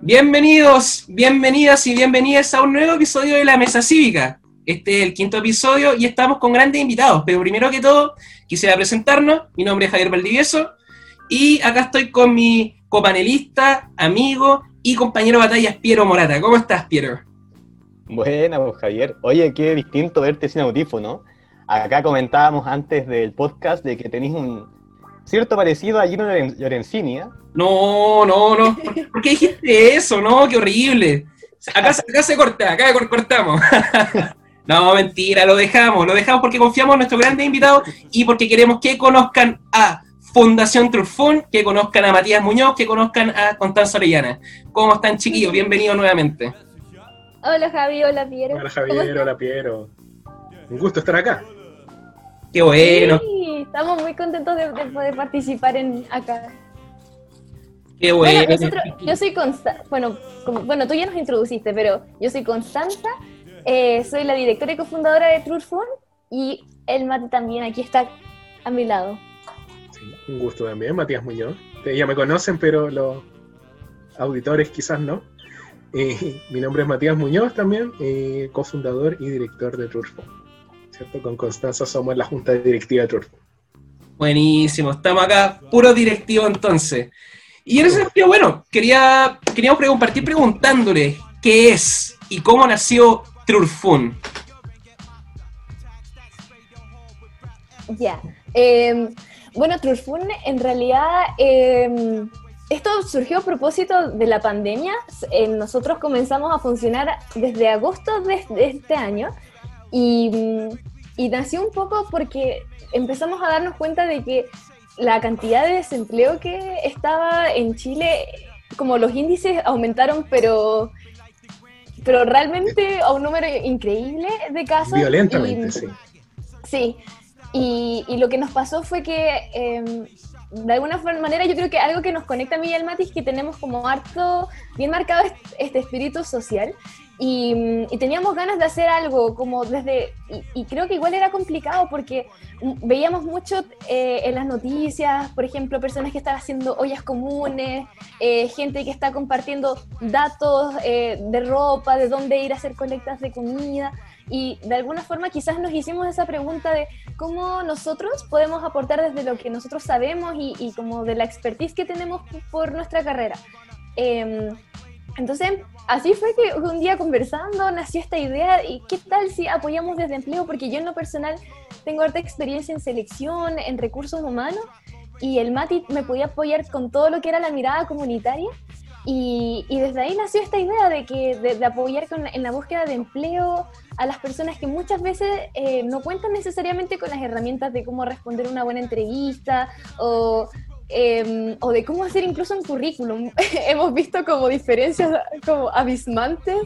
Bienvenidos, bienvenidas y bienvenidas a un nuevo episodio de La Mesa Cívica. Este es el quinto episodio y estamos con grandes invitados, pero primero que todo quisiera presentarnos. Mi nombre es Javier Valdivieso y acá estoy con mi copanelista, amigo y compañero de batallas, Piero Morata. ¿Cómo estás, Piero? Buena, pues Javier. Oye, qué distinto verte sin audífono. Acá comentábamos antes del podcast de que tenéis un cierto parecido a Gino Lorenzini, ¿eh? No, no, no. ¿Por qué dijiste eso? No, qué horrible. Acá, se corta, acá cortamos. no, mentira, lo dejamos, lo dejamos porque confiamos en nuestro grande invitado y porque queremos que conozcan a Fundación Trufón, que conozcan a Matías Muñoz, que conozcan a Constanza Orellana. ¿Cómo están, chiquillos? Bienvenidos nuevamente. Hola, Javi, hola, Piero. Hola, Javier, hola, Piero. Un gusto estar acá. Qué bueno. Sí, estamos muy contentos de, poder participar en acá. Qué bueno. yo soy Constanza, bueno, bueno, tú ya nos introduciste, pero yo soy Constanza, eh, soy la directora y cofundadora de Truthful y el Mati también aquí está a mi lado. Sí, un gusto también, Matías Muñoz. Ya me conocen, pero los auditores quizás no. Eh, mi nombre es Matías Muñoz también, eh, cofundador y director de Con Constanza somos la junta directiva de Turfo. Buenísimo, estamos acá, puro directivo entonces. Y en ese sentido, bueno, quería, queríamos compartir preguntándole qué es y cómo nació Trurfun. Ya. Em, bueno, Trurfun en realidad em, esto surgió a propósito de la pandemia. nosotros comenzamos a funcionar desde agosto de, este año y y nació un poco porque empezamos a darnos cuenta de que la cantidad de desempleo que estaba en Chile, como los índices aumentaron, pero, pero realmente a un número increíble de casos. Violentamente, sí. Sí, y, y, lo que nos pasó fue que em, de alguna manera yo creo que algo que nos conecta a mí y al Mati es que tenemos como harto, bien marcado este espíritu social y, teníamos ganas de hacer algo como desde, y, creo que igual era complicado porque veíamos mucho eh, en las noticias, por ejemplo, personas que están haciendo ollas comunes, eh, gente que está compartiendo datos eh, de ropa, de dónde ir a hacer colectas de comida. Y de alguna forma quizás nos hicimos esa pregunta de cómo nosotros podemos aportar desde lo que nosotros sabemos y, y como de la expertise que tenemos por nuestra carrera. Entonces, así fue que un día conversando nació esta idea y qué tal si apoyamos desde empleo, porque yo en lo personal tengo harta experiencia en selección, en recursos humanos, y el Mati me podía apoyar con todo lo que era la mirada comunitaria. Y, desde ahí nació esta idea de, que, de, apoyar en la búsqueda de empleo a las personas que muchas veces eh, no cuentan necesariamente con las herramientas de cómo responder una buena entrevista o Em, o de cómo hacer incluso un currículum. Hemos visto como diferencias como abismantes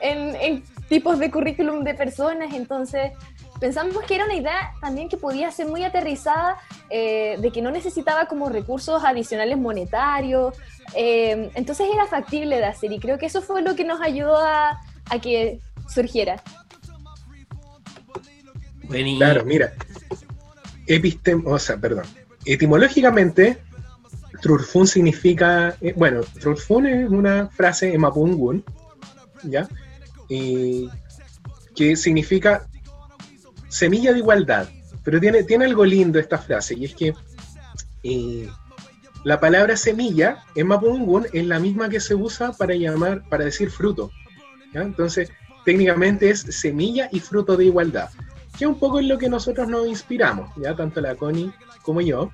en, tipos de currículum de personas, entonces pensamos que era una idea también que podía ser muy aterrizada, eh, de que no necesitaba como recursos adicionales monetarios, em, entonces era factible de hacer y creo que eso fue lo que nos ayudó a, a que surgiera. Claro, mira, epistem, o sea, perdón, etimológicamente Trurfun significa, eh, bueno, Trurfun es una frase en Mapungun, ¿ya? que significa semilla de igualdad. Pero tiene, tiene algo lindo esta frase, y es que eh, la palabra semilla en Mapungun es la misma que se usa para llamar, para decir fruto. Entonces, técnicamente es semilla y fruto de igualdad, que un poco es lo que nosotros nos inspiramos, ya tanto la Connie como yo.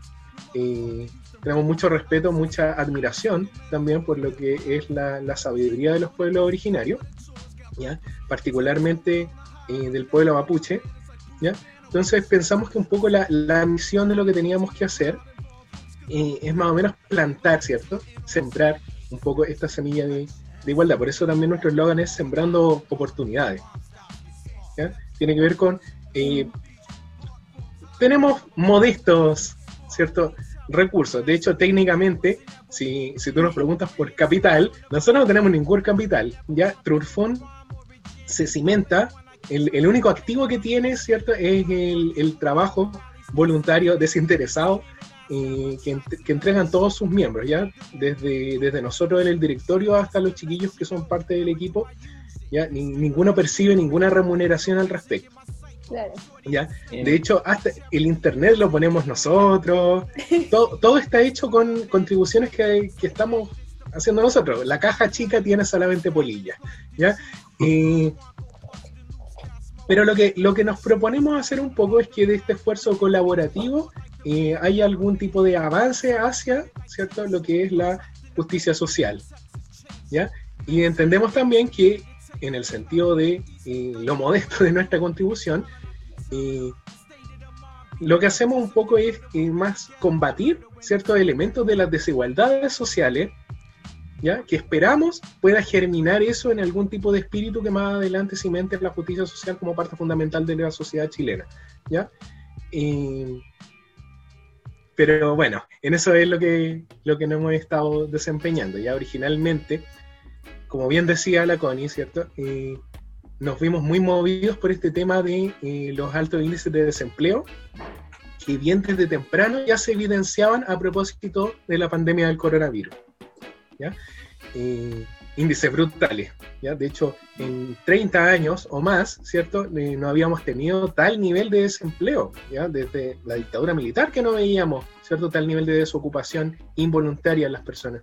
Eh, tenemos mucho respeto, mucha admiración también por lo que es la, sabiduría de los pueblos originarios, ¿ya? particularmente eh, del pueblo mapuche. ¿ya? Entonces pensamos que un poco la, misión de lo que teníamos que hacer eh, es más o menos plantar, ¿cierto? Sembrar un poco esta semilla de, igualdad. Por eso también nuestro eslogan es sembrando oportunidades. Tiene que ver con... Eh, tenemos modestos, ¿cierto? Recursos. De hecho, técnicamente, si, si tú nos preguntas por capital, nosotros no tenemos ningún capital. Ya Trurfon se cimenta, el, el único activo que tiene, ¿cierto?, es el, el trabajo voluntario desinteresado eh, que, que entregan todos sus miembros, ¿ya? Desde, desde nosotros en el directorio hasta los chiquillos que son parte del equipo, ¿ya? Ni- ninguno percibe ninguna remuneración al respecto, Claro. ¿ya? De hecho, hasta el internet lo ponemos nosotros, todo, todo está hecho con contribuciones que, que estamos haciendo nosotros. La caja chica tiene solamente polillas, ¿ya? Eh, pero lo que, lo que nos proponemos hacer un poco es que de este esfuerzo colaborativo eh, hay algún tipo de avance hacia ¿cierto? lo que es la justicia social. ¿ya? Y entendemos también que en el sentido de eh, lo modesto de nuestra contribución, eh, lo que hacemos un poco es eh, más combatir ciertos elementos de las desigualdades sociales, ¿ya? que esperamos pueda germinar eso en algún tipo de espíritu que más adelante cimente la justicia social como parte fundamental de la sociedad chilena. ¿ya? Pero bueno, en eso es lo que, lo que nos hemos estado desempeñando. Ya originalmente, como bien decía la Connie, ¿cierto? Eh, nos vimos muy movidos por este tema de eh, los altos índices de desempleo, que bien desde temprano ya se evidenciaban a propósito de la pandemia del coronavirus. Eh, índices brutales. De hecho, en 30 años o más, ¿cierto? Eh, no habíamos tenido tal nivel de desempleo. Desde la dictadura militar que no veíamos, ¿cierto? Tal nivel de desocupación involuntaria en las personas.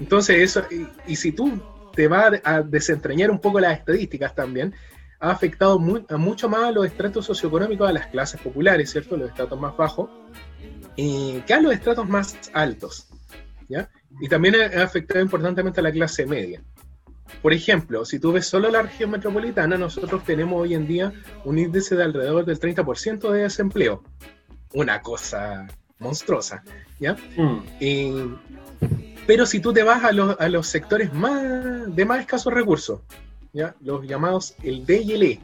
Entonces, eso, y, y si tú te vas a desentrañar un poco las estadísticas también, ha afectado a mucho más a los estratos socioeconómicos, a las clases populares, ¿cierto? Los estratos más bajos, eh, que a los estratos más altos, ¿ya? Y también ha afectado importantemente a la clase media. Por ejemplo, si tú ves solo la región metropolitana, nosotros tenemos hoy en día un índice de alrededor del 30% de desempleo. Una cosa monstruosa, ¿ya? Mm. Eh, pero si tú te vas a los, a los sectores más, de más escasos recursos, ¿ya? los llamados el D y el E,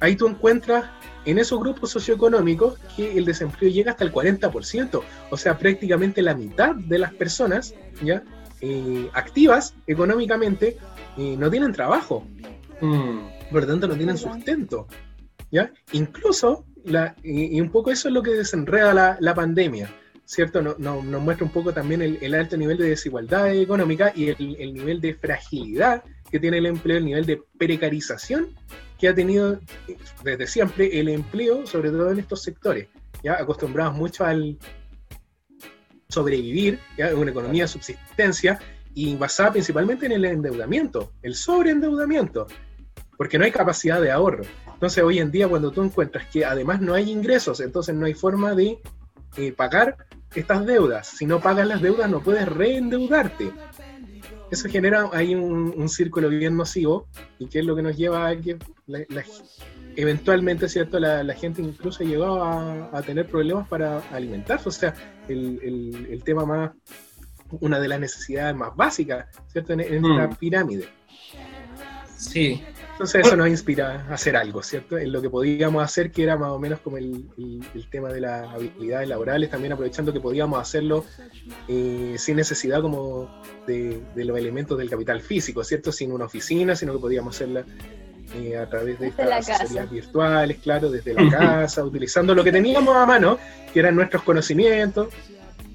ahí tú encuentras en esos grupos socioeconómicos que el desempleo llega hasta el 40%, o sea, prácticamente la mitad de las personas ¿ya? Eh, activas económicamente eh, no tienen trabajo, Mm. por lo tanto no tienen sustento. ¿ya? Incluso, la, y, y un poco eso es lo que desenreda la, la pandemia, ¿cierto? No- no- nos muestra un poco también el, el alto nivel de desigualdad económica y el, el nivel de fragilidad que tiene el empleo, el nivel de precarización que ha tenido eh, desde siempre el empleo, sobre todo en estos sectores, ya acostumbrados mucho al sobrevivir, ya una economía de subsistencia y basada principalmente en el endeudamiento, el sobreendeudamiento, porque no hay capacidad de ahorro. Entonces hoy en día cuando tú encuentras que además no hay ingresos, entonces no hay forma de eh, pagar estas deudas. Si no pagas las deudas no puedes reendeudarte. Eso genera ahí un, un círculo bien nocivo y que es lo que nos lleva a que la- la- eventualmente, ¿cierto? La, la gente incluso llegó a, a tener problemas para alimentarse. O sea, el, el- el tema más, una de las necesidades más básicas, ¿cierto? En, en esta Mm. pirámide. Sí. Entonces eso nos inspira a hacer algo, ¿cierto? En lo que podíamos hacer, que era más o menos como el, el- el tema de las habilidades laborales, también aprovechando que podíamos hacerlo eh, sin necesidad como de, de los elementos del capital físico, ¿cierto? Sin una oficina, sino que podíamos hacerla eh, a través de Desde estas asesorías virtuales, claro, desde la casa, utilizando lo que teníamos a mano, que eran nuestros conocimientos,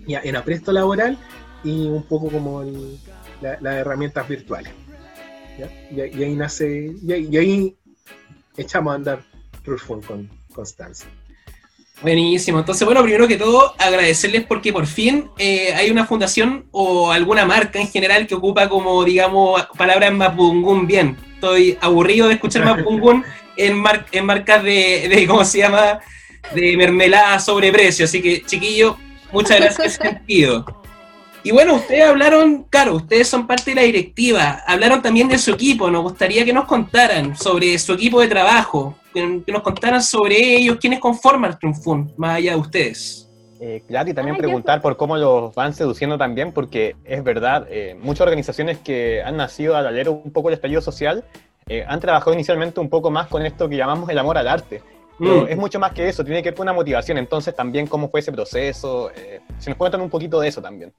ya en apresto laboral y un poco como el- la- las herramientas virtuales. ¿Ya? Y, ahí- y ahí nace, y ahí, y ahí echamos a andar Rulfun con Constanza. Buenísimo. Entonces, bueno, primero que todo, agradecerles porque por fin eh, hay una fundación o alguna marca en general que ocupa como, digamos, palabras mapungún bien. Estoy aburrido de escuchar mapungún en, mar- en marcas de, de, ¿cómo se llama? De mermelada a sobreprecio. Así que, chiquillo, muchas gracias sentido. Y bueno, ustedes hablaron, claro, ustedes son parte de la directiva, hablaron también de su equipo, nos gustaría que nos contaran sobre su equipo de trabajo, que, nos contaran sobre ellos, quiénes conforman el Triunfun, más allá de ustedes. Eh, claro, y también Ay, qué preguntar por cómo los van seduciendo también, porque es verdad, eh, muchas organizaciones que han nacido al alero un poco del estallido social eh, han trabajado inicialmente un poco más con esto que llamamos el amor al arte. Pero Mm. es mucho más que eso, tiene que ver con una motivación. Entonces, también cómo fue ese proceso. eh, si nos cuentan un poquito de eso también.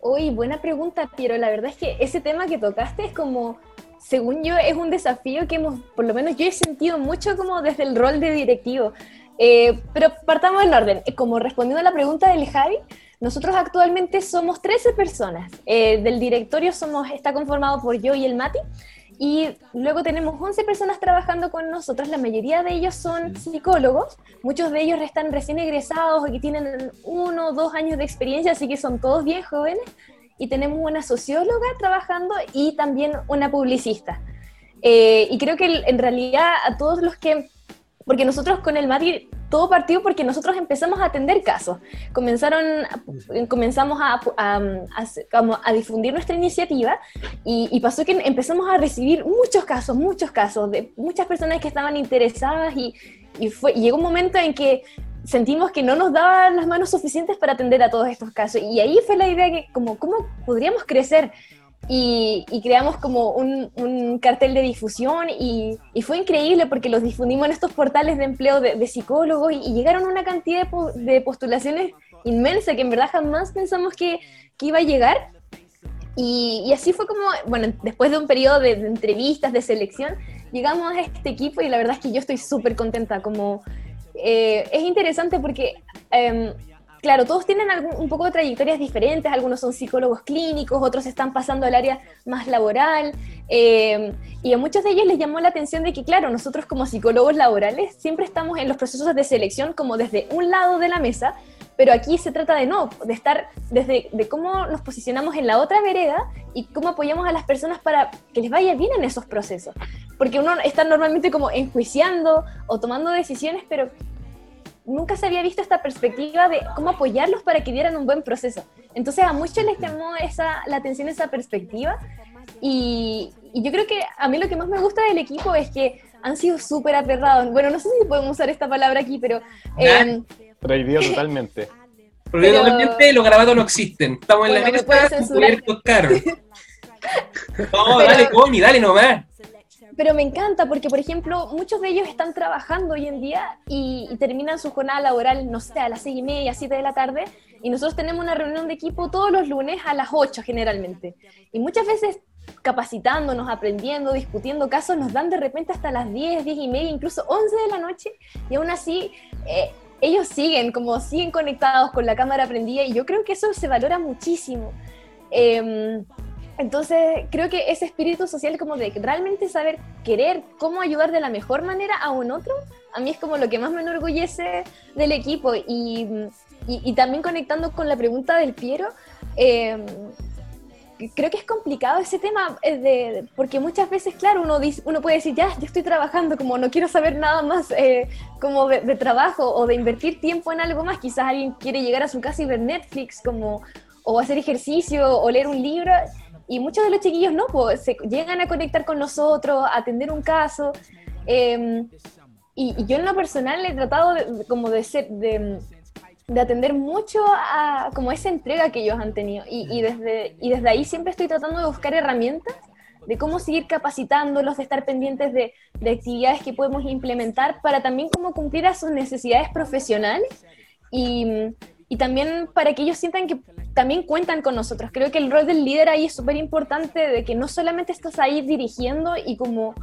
Uy, buena pregunta, Piero. La verdad es que ese tema que tocaste es como, según yo, es un desafío que hemos, por lo menos yo he sentido mucho como desde el rol de directivo. Eh, pero partamos en orden. Como respondiendo a la pregunta del Javi, nosotros actualmente somos 13 personas. Eh, del directorio somos, está conformado por yo y el Mati. Y luego tenemos 11 personas trabajando con nosotros, la mayoría de ellos son psicólogos, muchos de ellos están recién egresados o que tienen uno o dos años de experiencia, así que son todos bien jóvenes. Y tenemos una socióloga trabajando y también una publicista. Eh, y creo que en realidad a todos los que porque nosotros con el Mati todo partió porque nosotros empezamos a atender casos. Comenzaron, comenzamos a, a, difundir nuestra iniciativa y, pasó que empezamos a recibir muchos casos, muchos casos de muchas personas que estaban interesadas y, fue, llegó un momento en que sentimos que no nos daban las manos suficientes para atender a todos estos casos. Y ahí fue la idea que, como, ¿cómo podríamos crecer? Y, creamos como un, cartel de difusión y, fue increíble porque los difundimos en estos portales de empleo de, psicólogos y, llegaron una cantidad de, postulaciones inmensa que en verdad jamás pensamos que, iba a llegar. Y, así fue como, bueno, después de un periodo de, entrevistas, de selección, llegamos a este equipo y la verdad es que yo estoy súper contenta, como eh, es interesante porque... Em, claro, todos tienen un poco de trayectorias diferentes, algunos son psicólogos clínicos, otros están pasando al área más laboral, eh, y a muchos de ellos les llamó la atención de que, claro, nosotros como psicólogos laborales siempre estamos en los procesos de selección como desde un lado de la mesa, pero aquí se trata de no, de estar desde de cómo nos posicionamos en la otra vereda y cómo apoyamos a las personas para que les vaya bien en esos procesos. Porque uno está normalmente como enjuiciando o tomando decisiones, pero nunca se había visto esta perspectiva de cómo apoyarlos para que dieran un buen proceso. Entonces a muchos les llamó esa, la atención esa perspectiva y, yo creo que a mí lo que más me gusta del equipo es que han sido súper aterrados. Bueno, no sé si podemos usar esta palabra aquí, pero... Eh, Prohibido totalmente. Prohibido totalmente, los grabados no existen. Estamos en la mesa cubiertos caros. no, dale, Comi, dale nomás pero me encanta porque, por ejemplo, muchos de ellos están trabajando hoy en día y, terminan su jornada laboral, no sé, a las seis y media, siete de la tarde, y nosotros tenemos una reunión de equipo todos los lunes a las 8 generalmente. Y muchas veces capacitándonos, aprendiendo, discutiendo casos, nos dan de repente hasta las 10, 10 y media, incluso 11 de la noche, y aún así eh, ellos siguen, como siguen conectados con la cámara prendida, y yo creo que eso se valora muchísimo. Eh, entonces, creo que ese espíritu social como de realmente saber querer cómo ayudar de la mejor manera a un otro, a mí es como lo que más me enorgullece del equipo. Y, y, también conectando con la pregunta del Piero, em, creo que es complicado ese tema, de, porque muchas veces, claro, uno, uno puede decir, ya, ya estoy trabajando, como no quiero saber nada más eh, como de, de, trabajo o de invertir tiempo en algo más. Quizás alguien quiere llegar a su casa y ver Netflix, como, o hacer ejercicio o leer un libro y muchos de los chiquillos no, pues se llegan a conectar con nosotros, a atender un caso. Em, y, yo en lo personal he tratado de, como de ser, de, de, atender mucho a como esa entrega que ellos han tenido. Y, y, desde, y desde ahí siempre estoy tratando de buscar herramientas de cómo seguir capacitándolos, de estar pendientes de, de actividades que podemos implementar para también como cumplir a sus necesidades profesionales y, y también para que ellos sientan que también cuentan con nosotros. Creo que el rol del líder ahí es súper importante, de que no solamente estás ahí dirigiendo y como,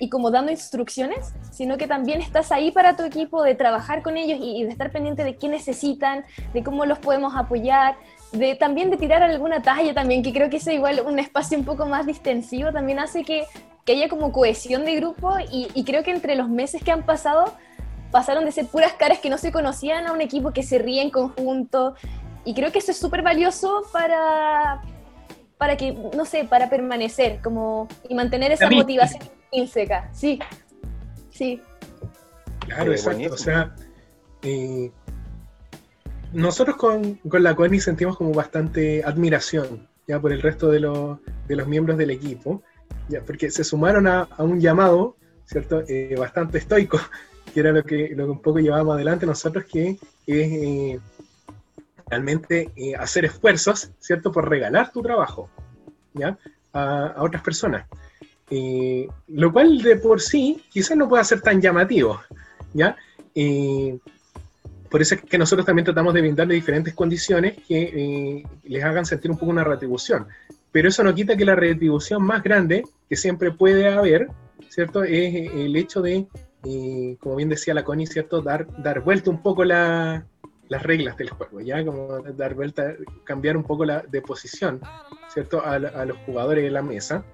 y como dando instrucciones, sino que también estás ahí para tu equipo, de trabajar con ellos y, de estar pendiente de qué necesitan, de cómo los podemos apoyar, de también de tirar alguna talla también, que creo que eso igual un espacio un poco más distensivo también hace que, que haya como cohesión de grupo y, y creo que entre los meses que han pasado pasaron de ser puras caras que no se conocían a un equipo que se ríe en conjunto, y creo que eso es súper valioso para, para que, no sé, para permanecer como, y mantener esa motivación intrínseca. Sí, sí. Claro, exacto. O sea, eh, nosotros con, con la CONI sentimos como bastante admiración ya por el resto de, los, de los miembros del equipo, ya, porque se sumaron a, a un llamado, ¿cierto? Eh, bastante estoico, que era lo que, lo que un poco llevábamos adelante nosotros, que es eh, realmente eh, hacer esfuerzos, ¿cierto?, por regalar tu trabajo, ¿ya?, a, otras personas. Eh, lo cual de por sí quizás no pueda ser tan llamativo, ¿ya? Por eso es que nosotros también tratamos de brindarle diferentes condiciones que les hagan sentir un poco una retribución. Pero eso no quita que la retribución más grande que siempre puede haber, ¿cierto?, es el hecho de y como bien decía la Connie, ¿cierto? Dar, dar vuelta un poco la, las reglas del juego, ¿ya? Como dar vuelta, cambiar un poco la de posición, ¿cierto? A, a los jugadores de la mesa.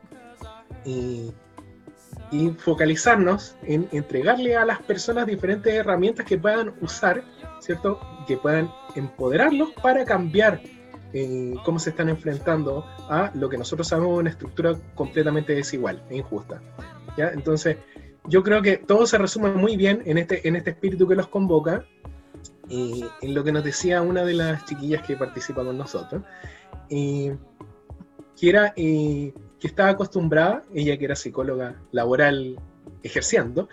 Y, y, focalizarnos en entregarle a las personas diferentes herramientas que puedan usar, ¿cierto? Que puedan empoderarlos para cambiar eh, cómo se están enfrentando a lo que nosotros sabemos una estructura completamente desigual e injusta. ¿ya? Entonces, yo creo que todo se resume muy bien en este, en este espíritu que los convoca, y en lo que nos decía una de las chiquillas que participa con nosotros, que era que estaba acostumbrada, ella que era psicóloga laboral ejerciendo,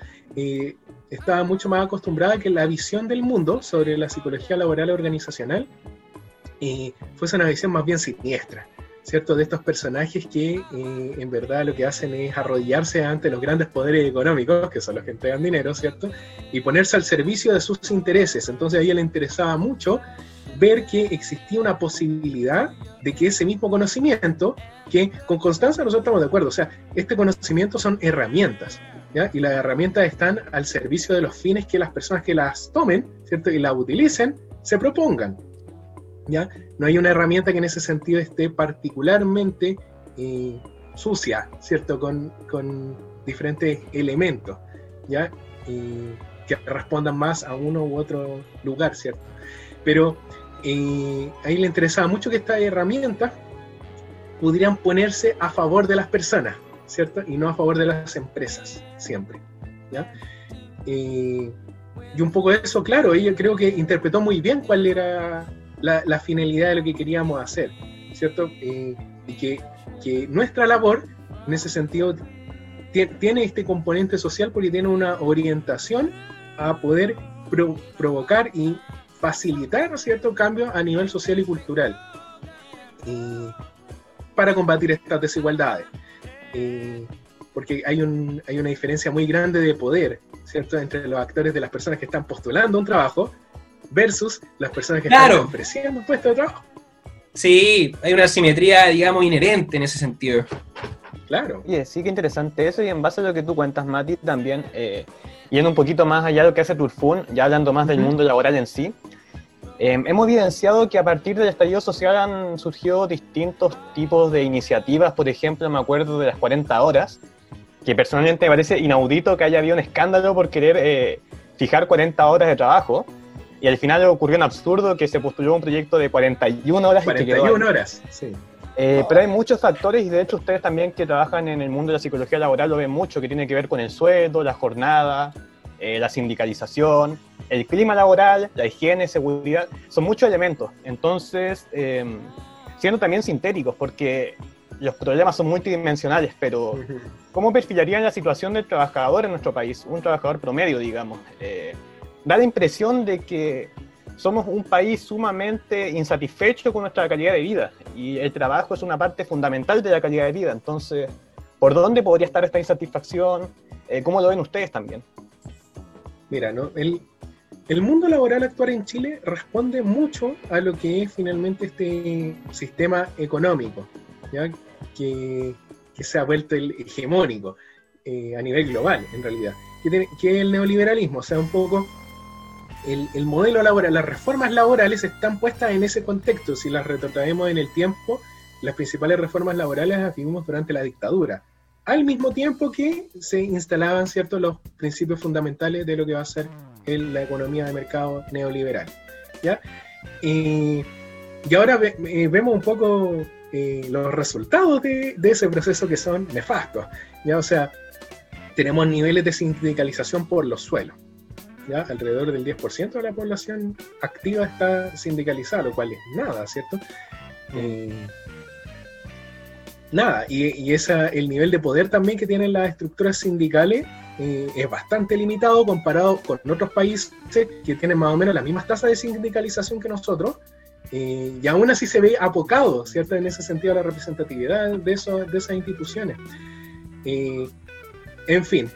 estaba mucho más acostumbrada que la visión del mundo sobre la psicología laboral organizacional fuese una visión más bien siniestra, ¿cierto? De estos personajes que eh, en verdad lo que hacen es arrodillarse ante los grandes poderes económicos, que son los que entregan dinero, ¿cierto? Y ponerse al servicio de sus intereses. Entonces a ella le interesaba mucho ver que existía una posibilidad de que ese mismo conocimiento, que con constancia nosotros estamos de acuerdo, o sea, este conocimiento son herramientas. Y las herramientas están al servicio de los fines que las personas que las tomen, ¿cierto? Y las utilicen, se propongan. No hay una herramienta que en ese sentido esté particularmente eh, sucia, ¿cierto? Con, diferentes elementos, ¿ya? que respondan más a uno u otro lugar, ¿cierto? Pero eh, ahí le interesaba mucho que estas herramientas pudieran ponerse a favor de las personas, ¿cierto? Y no a favor de las empresas, siempre. Eh, y un poco eso, claro, ella creo que interpretó muy bien cuál era la, finalidad de lo que queríamos hacer, ¿cierto? Eh, y que, nuestra labor, en ese sentido, tiene este componente social porque tiene una orientación a poder provocar y facilitar cierto cambio a nivel social y cultural para combatir estas desigualdades. Eh, porque hay, hay una diferencia muy grande de poder, ¿cierto?, entre los actores de las personas que están postulando un trabajo versus las personas que están ofreciendo un puesto de trabajo. Sí, hay una simetría, digamos, inherente en ese sentido. Claro. Y sí que interesante eso, y en base a lo que tú cuentas, Mati, también, eh, yendo un poquito más allá de lo que hace Turfun, ya hablando más del mundo laboral en sí, em, hemos evidenciado que a partir del estallido social han surgido distintos tipos de iniciativas, por ejemplo, me acuerdo de las 40 horas, que personalmente me parece inaudito que haya habido un escándalo por querer eh, fijar 40 horas de trabajo, y al final ocurrió un absurdo que se postuló un proyecto de 41 horas. 41 horas, sí. Eh, pero hay muchos factores y de hecho ustedes también que trabajan en el mundo de la psicología laboral lo ven mucho, que tiene que ver con el sueldo, la jornada, eh, la sindicalización, el clima laboral, la higiene, seguridad, son muchos elementos. Entonces, em, siendo también sintéticos, porque los problemas son multidimensionales, pero ¿cómo perfilarían la situación del trabajador en nuestro país? Un trabajador promedio, digamos. Da la impresión de que somos un país sumamente insatisfecho con nuestra calidad de vida y el trabajo es una parte fundamental de la calidad de vida. Entonces, ¿por dónde podría estar esta insatisfacción? Eh, ¿Cómo lo ven ustedes también? Mira, ¿no? el, el mundo laboral actual en Chile responde mucho a lo que es finalmente este sistema económico, ¿ya? Que, que se ha vuelto el hegemónico eh, a nivel global, en realidad, que, que el neoliberalismo, o sea, un poco el, modelo laboral, las reformas laborales están puestas en ese contexto. Si las retrotraemos en el tiempo, las principales reformas laborales las vivimos durante la dictadura, al mismo tiempo que se instalaban ciertos los principios fundamentales de lo que va a ser la economía de mercado neoliberal. ¿ya? y ahora eh, vemos un poco eh, los resultados de, de, ese proceso que son nefastos. ¿ya? O sea, tenemos niveles de sindicalización por los suelos alrededor del 10% de la población activa está sindicalizada, lo cual es nada, ¿cierto? Mm. Eh, nada, y, esa, el nivel de poder también que tienen las estructuras sindicales eh, es bastante limitado comparado con otros países que tienen más o menos las mismas tasas de sindicalización que nosotros, eh, y aún así se ve apocado, ¿cierto? En ese sentido la representatividad de, de esas instituciones. en fin,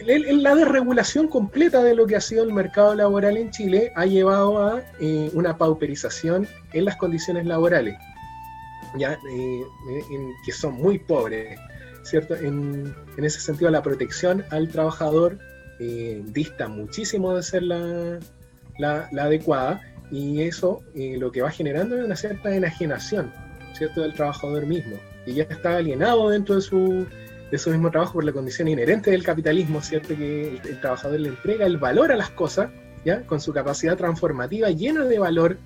la desregulación completa de lo que ha sido el mercado laboral en Chile ha llevado a eh, una pauperización en las condiciones laborales, ya eh, que son muy pobres, ¿cierto? En, ese sentido, la protección al trabajador eh, dista muchísimo de ser la, adecuada y eso eh, lo que va generando es una cierta enajenación, ¿cierto?, del trabajador mismo, y ya está alienado dentro de su, de su mismo trabajo por la condición inherente del capitalismo, ¿cierto?, que el, el trabajador le entrega el valor a las cosas, ¿ya?, con su capacidad transformativa llena de valor,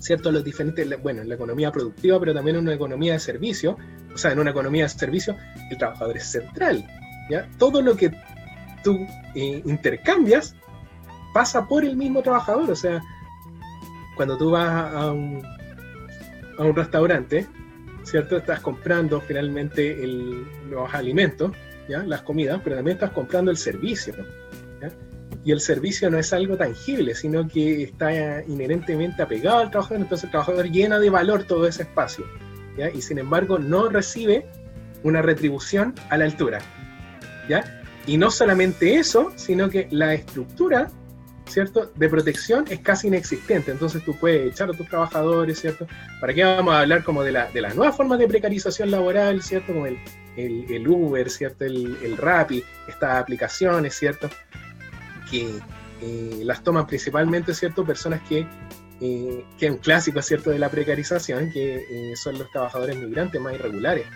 ¿cierto?, los diferentes, bueno, en la economía productiva, pero también en una economía de servicio, o sea, en una economía de servicio, el trabajador es central, ¿ya? Todo lo que tú eh, intercambias pasa por el mismo trabajador, o sea, cuando tú vas a un, a un restaurante, ¿cierto? Estás comprando finalmente el, los alimentos, ¿ya? Las comidas, pero también estás comprando el servicio, ¿ya? Y el servicio no es algo tangible, sino que está inherentemente apegado al trabajador, entonces el trabajador llena de valor todo ese espacio, ¿ya? Y sin embargo no recibe una retribución a la altura, ¿ya? Y no solamente eso, sino que la estructura ¿cierto? De protección es casi inexistente. Entonces tú puedes echar a tus trabajadores, ¿cierto? ¿Para qué vamos a hablar como de, la, de las nuevas formas de precarización laboral, ¿cierto? Como el, el, el Uber, ¿cierto? El, el Rappi, estas aplicaciones, ¿cierto? Que eh, las toman principalmente, ¿cierto? Personas que, eh, que es un clásico, ¿cierto? De la precarización, que eh, son los trabajadores migrantes más irregulares,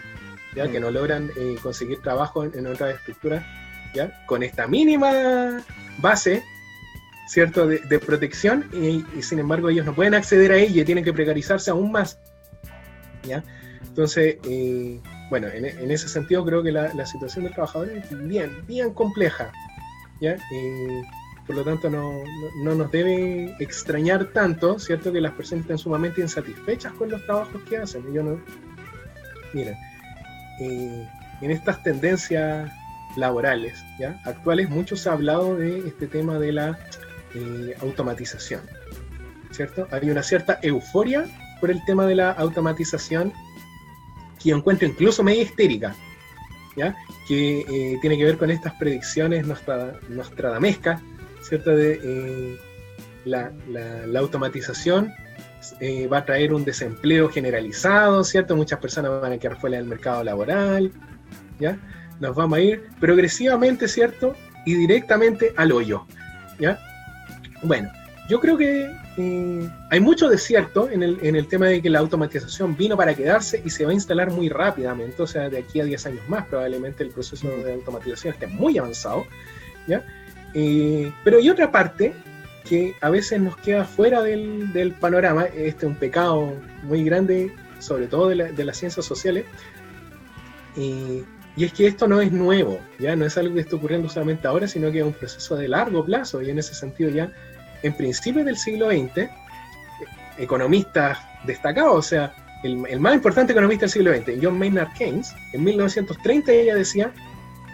¿ya? Que no logran eh, conseguir trabajo en, en otras estructuras, ¿ya? Con esta mínima base ¿cierto? De, de protección y, y, sin embargo ellos no pueden acceder a ella y tienen que precarizarse aún más. ¿ya? Entonces, eh, bueno, en, en, ese sentido creo que la, la, situación del trabajador es bien, bien compleja. ¿ya? Eh, por lo tanto, no, no, no, nos debe extrañar tanto, ¿cierto? Que las personas estén sumamente insatisfechas con los trabajos que hacen. Yo no... Miren, eh, en estas tendencias laborales ¿ya? actuales, mucho se ha hablado de este tema de la eh, automatización, ¿cierto? Hay una cierta euforia por el tema de la automatización que yo encuentro incluso medio histérica, ¿ya? Que eh, tiene que ver con estas predicciones nostra, nostradamescas, ¿cierto? De eh, la, automatización eh, va a traer un desempleo generalizado, ¿cierto? Muchas personas van a quedar fuera del mercado laboral, ¿ya? Nos vamos a ir progresivamente, ¿cierto? Y directamente al hoyo, ¿ya? Bueno, yo creo que eh, hay mucho desierto en el, en el tema de que la automatización vino para quedarse y se va a instalar muy rápidamente, o sea, de aquí a 10 años más probablemente el proceso de automatización esté muy avanzado, ¿ya? Eh, pero hay otra parte que a veces nos queda fuera del, del, panorama, este es un pecado muy grande, sobre todo de, la, de las ciencias sociales, eh, y es que esto no es nuevo, ya no es algo que esté ocurriendo solamente ahora, sino que es un proceso de largo plazo, y en ese sentido ya en principios del siglo XX, economistas destacados, o sea, el, el, más importante economista del siglo XX, John Maynard Keynes, en 1930 ella decía,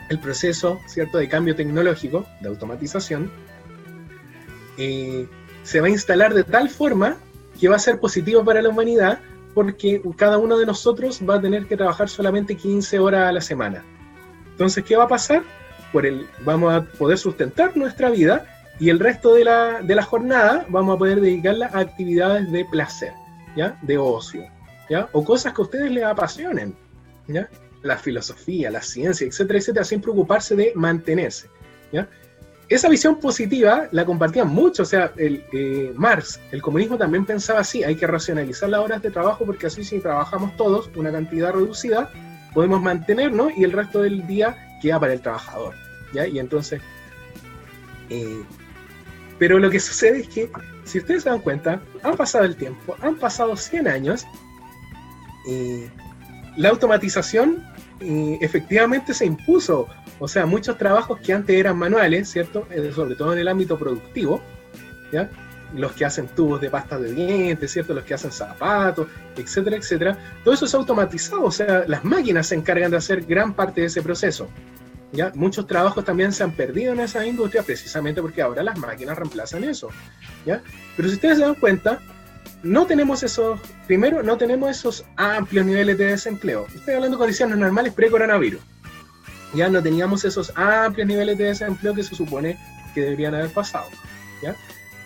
el proceso cierto de cambio tecnológico, de automatización, eh, se va a instalar de tal forma que va a ser positivo para la humanidad porque cada uno de nosotros va a tener que trabajar solamente 15 horas a la semana. Entonces, ¿qué va a pasar? Por el, vamos a poder sustentar nuestra vida y el resto de la, de la jornada vamos a poder dedicarla a actividades de placer, ¿ya? De ocio, ¿ya? O cosas que a ustedes les apasionen, ¿ya? La filosofía, la ciencia, etcétera, etcétera, sin preocuparse de mantenerse, ¿ya? Esa visión positiva la compartían mucho, o sea, el, eh, Marx, el comunismo también pensaba así, hay que racionalizar las horas de trabajo porque así si trabajamos todos una cantidad reducida, podemos mantenernos y el resto del día queda para el trabajador, ¿ya? Y entonces... Eh, pero lo que sucede es que, si ustedes se dan cuenta, han pasado el tiempo, han pasado 100 años, y la automatización y efectivamente se impuso. O sea, muchos trabajos que antes eran manuales, ¿cierto? Sobre todo en el ámbito productivo, ¿ya? Los que hacen tubos de pasta de dientes, ¿cierto? Los que hacen zapatos, etcétera, etcétera. Todo eso es automatizado, o sea, las máquinas se encargan de hacer gran parte de ese proceso. ¿Ya? Muchos trabajos también se han perdido en esa industria precisamente porque ahora las máquinas reemplazan eso. ¿ya? Pero si ustedes se dan cuenta, no tenemos esos, primero, no tenemos esos amplios niveles de desempleo. Estoy hablando de condiciones normales pre-coronavirus. Ya no teníamos esos amplios niveles de desempleo que se supone que deberían haber pasado. ¿ya?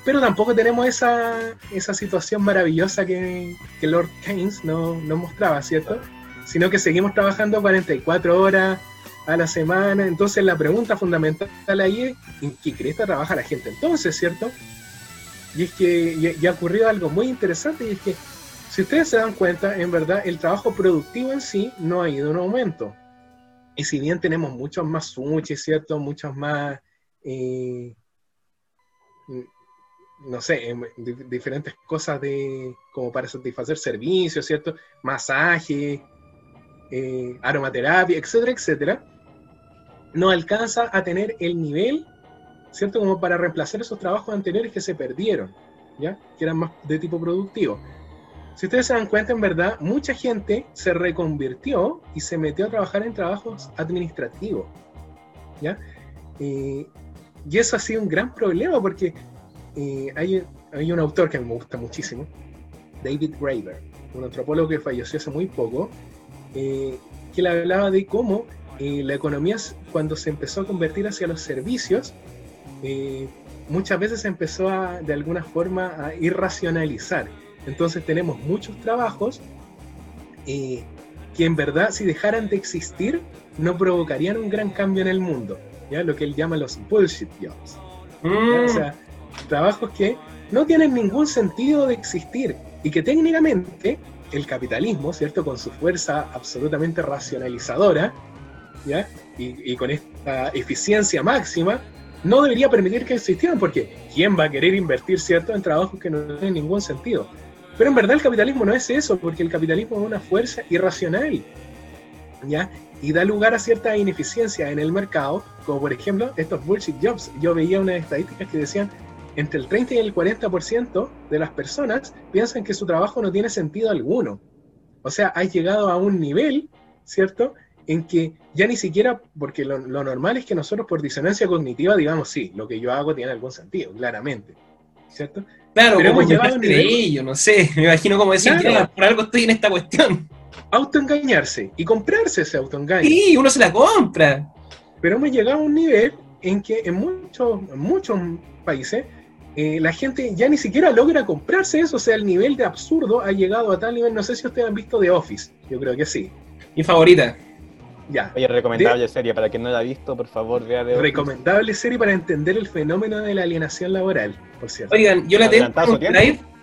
Pero tampoco tenemos esa, esa situación maravillosa que, que Lord Keynes nos no mostraba, ¿cierto? Sino que seguimos trabajando 44 horas, a la semana. Entonces la pregunta fundamental ahí es, ¿en qué cresta trabaja la gente entonces, cierto? Y es que ya, ha ocurrido algo muy interesante y es que si ustedes se dan cuenta, en verdad el trabajo productivo en sí no ha ido en aumento. Y si bien tenemos muchos más sushi, ¿cierto? Muchos más, eh, no sé, em, diferentes cosas de, como para satisfacer servicios, ¿cierto? Masaje, eh, aromaterapia, etcétera, etcétera, no alcanza a tener el nivel, ¿cierto? Como para reemplazar esos trabajos anteriores que se perdieron, ¿ya? Que eran más de tipo productivo. Si ustedes se dan cuenta, en verdad, mucha gente se reconvirtió y se metió a trabajar en trabajos administrativos, ¿ya? Eh, y eso ha sido un gran problema porque eh, hay, hay un autor que me gusta muchísimo, David Graeber, un antropólogo que falleció hace muy poco, eh, que le hablaba de cómo eh, la economía cuando se empezó a convertir hacia los servicios, eh, muchas veces se empezó a, de alguna forma a irracionalizar. Entonces tenemos muchos trabajos que en verdad si dejaran de existir no provocarían un gran cambio en el mundo, ¿ya? lo que él llama los bullshit jobs. O sea, trabajos que no tienen ningún sentido de existir y que técnicamente el capitalismo, ¿cierto? Con su fuerza absolutamente racionalizadora, ¿ya? Y, con esta eficiencia máxima, no debería permitir que existieran, porque ¿quién va a querer invertir, ¿cierto?, en trabajos que no tienen ningún sentido. Pero en verdad el capitalismo no es eso, porque el capitalismo es una fuerza irracional, ¿ya? Y da lugar a cierta ineficiencia en el mercado, como por ejemplo estos bullshit jobs. Yo veía unas estadísticas que decían entre el 30 y el 40% de las personas piensan que su trabajo no tiene sentido alguno. O sea, has llegado a un nivel, ¿cierto? En que ya ni siquiera, porque lo, normal es que nosotros por disonancia cognitiva digamos, sí, lo que yo hago tiene algún sentido, claramente, ¿cierto? Claro, pero hemos llegado a un nivel... ello, no sé, me imagino como decir, por algo estoy en esta cuestión. Autoengañarse y comprarse ese autoengaño. Sí, uno se la compra. Pero hemos llegado a un nivel en que en muchos, en muchos países eh, la gente ya ni siquiera logra comprarse eso, o sea, el nivel de absurdo ha llegado a tal nivel, no sé si ustedes han visto The Office, yo creo que sí. Mi favorita. Ya. Oye, recomendable serie, para quien no la ha visto, por favor, vea The Recomendable serie para entender el fenómeno de la alienación laboral, por cierto. Oigan, yo la tengo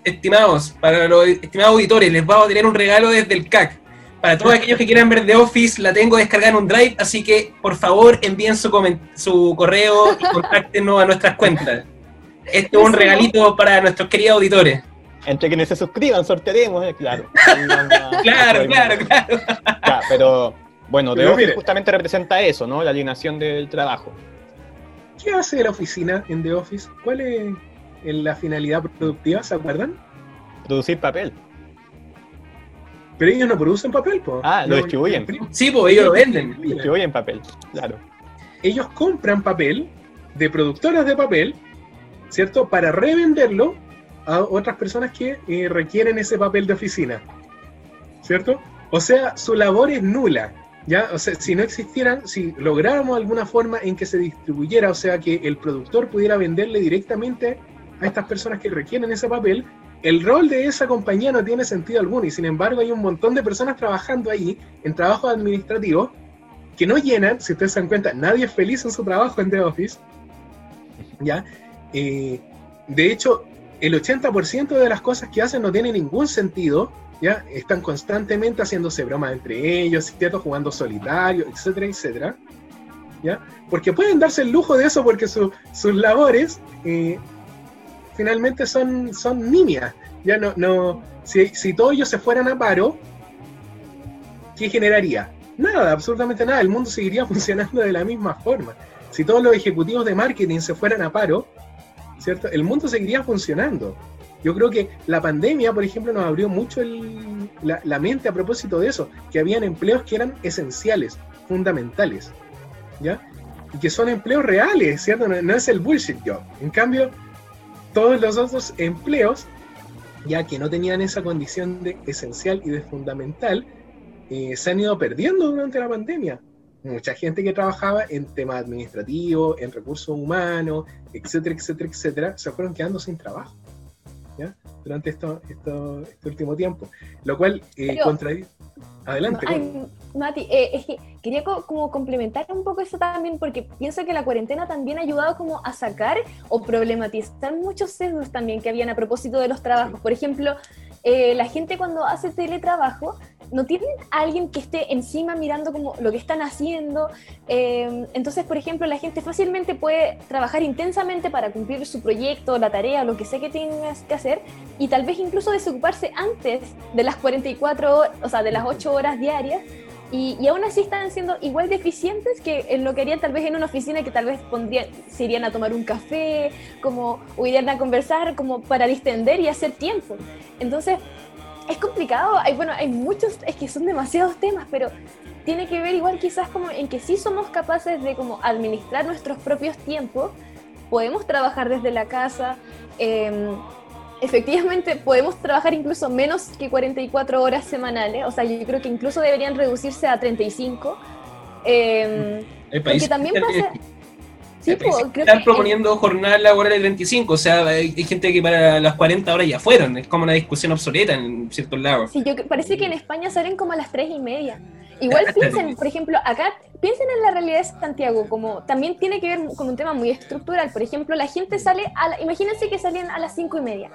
estimados, para los estimados auditores, les voy a tener un regalo desde el CAC. Para todos aquellos que quieran ver The Office, la tengo descargada en un drive, así que por favor envíen su, su correo y contáctenos a nuestras cuentas. Esto es un regalito para nuestros queridos auditores. Entre quienes se suscriban, sortearemos, eh, claro. claro, claro, claro. pero bueno, The Office justamente representa eso, ¿no? La alienación del trabajo. ¿Qué hace la oficina en The Office? ¿Cuál es la finalidad productiva? ¿Se acuerdan? Producir papel. Pero ellos no producen papel, pues. Ah, lo distribuyen. Sí, pues ellos lo venden. Distribuyen papel, claro. Ellos compran papel de productoras de papel ¿cierto? Para revenderlo a otras personas que eh, requieren ese papel de oficina, ¿cierto? O sea, su labor es nula, ¿ya? O sea, si no existieran, si lográramos alguna forma en que se distribuyera, o sea, que el productor pudiera venderle directamente a estas personas que requieren ese papel, el rol de esa compañía no tiene sentido alguno y sin embargo hay un montón de personas trabajando ahí en trabajos administrativos que no llenan, si ustedes se dan cuenta, nadie es feliz en su trabajo en The Office, ¿ya? Eh, de hecho, el 80% de las cosas que hacen no tiene ningún sentido, ¿ya? Están constantemente haciéndose bromas entre ellos, ¿cierto? Jugando solitario, etcétera, etcétera, ¿ya? Porque pueden darse el lujo de eso porque sus labores eh, finalmente son, son nimias, ¿ya? No, no, si, si todos ellos se fueran a paro, ¿qué generaría? Nada, absolutamente nada, el mundo seguiría funcionando de la misma forma. Si todos los ejecutivos de marketing se fueran a paro, ¿cierto? El mundo seguiría funcionando. Yo creo que la pandemia, por ejemplo, nos abrió mucho la, mente a propósito de eso, que habían empleos que eran esenciales, fundamentales, ¿ya? Y que son empleos reales, ¿cierto? No, es el bullshit job. En cambio, todos los otros empleos, ya que no tenían esa condición de esencial y de fundamental, eh, se han ido perdiendo durante la pandemia mucha gente que trabajaba en temas administrativos, en recursos humanos, etcétera, etcétera, etcétera, se fueron quedando sin trabajo durante esto, esto, este último tiempo. Lo cual eh, contradice. Adelante. Ay, Mati, eh, es que quería co- como complementar un poco eso también, porque pienso que la cuarentena también ha ayudado como a sacar o problematizar muchos sesgos también que habían a propósito de los trabajos. Por ejemplo, eh, la gente cuando hace teletrabajo no tienen a alguien que esté encima mirando como lo que están haciendo. eh, entonces, por ejemplo, la gente fácilmente puede trabajar intensamente para cumplir su proyecto, la tarea, lo que sea que tengas que hacer, y tal vez incluso desocuparse antes de las 44 horas, o sea, de las 8 horas diarias, y, aún así están siendo igual de eficientes que en lo que harían tal vez en una oficina que tal vez pondrían, se irían a tomar un café, como, o irían a conversar, como para distender y hacer tiempo. Entonces, es complicado, hay, bueno, hay muchos, es que son demasiados temas, pero tiene que ver igual quizás como en que sí somos capaces de como administrar nuestros propios tiempos, podemos trabajar desde la casa, eh, efectivamente podemos trabajar incluso menos que 44 horas semanales, o sea, yo creo que incluso deberían reducirse a 35. eh, porque país también pasa... Sí, creo están proponiendo jornada laboral de 35, o sea, hay, hay gente que para las 40 horas ya fueron, es como una discusión obsoleta en ciertos lados. Sí, yo, parece que en España salen como a las tres y media. Igual piensen, por ejemplo, acá, piensen en la realidad de Santiago, como también tiene que ver con un tema muy estructural. Por ejemplo, la gente sale, a la- imagínense que salen a las cinco y media.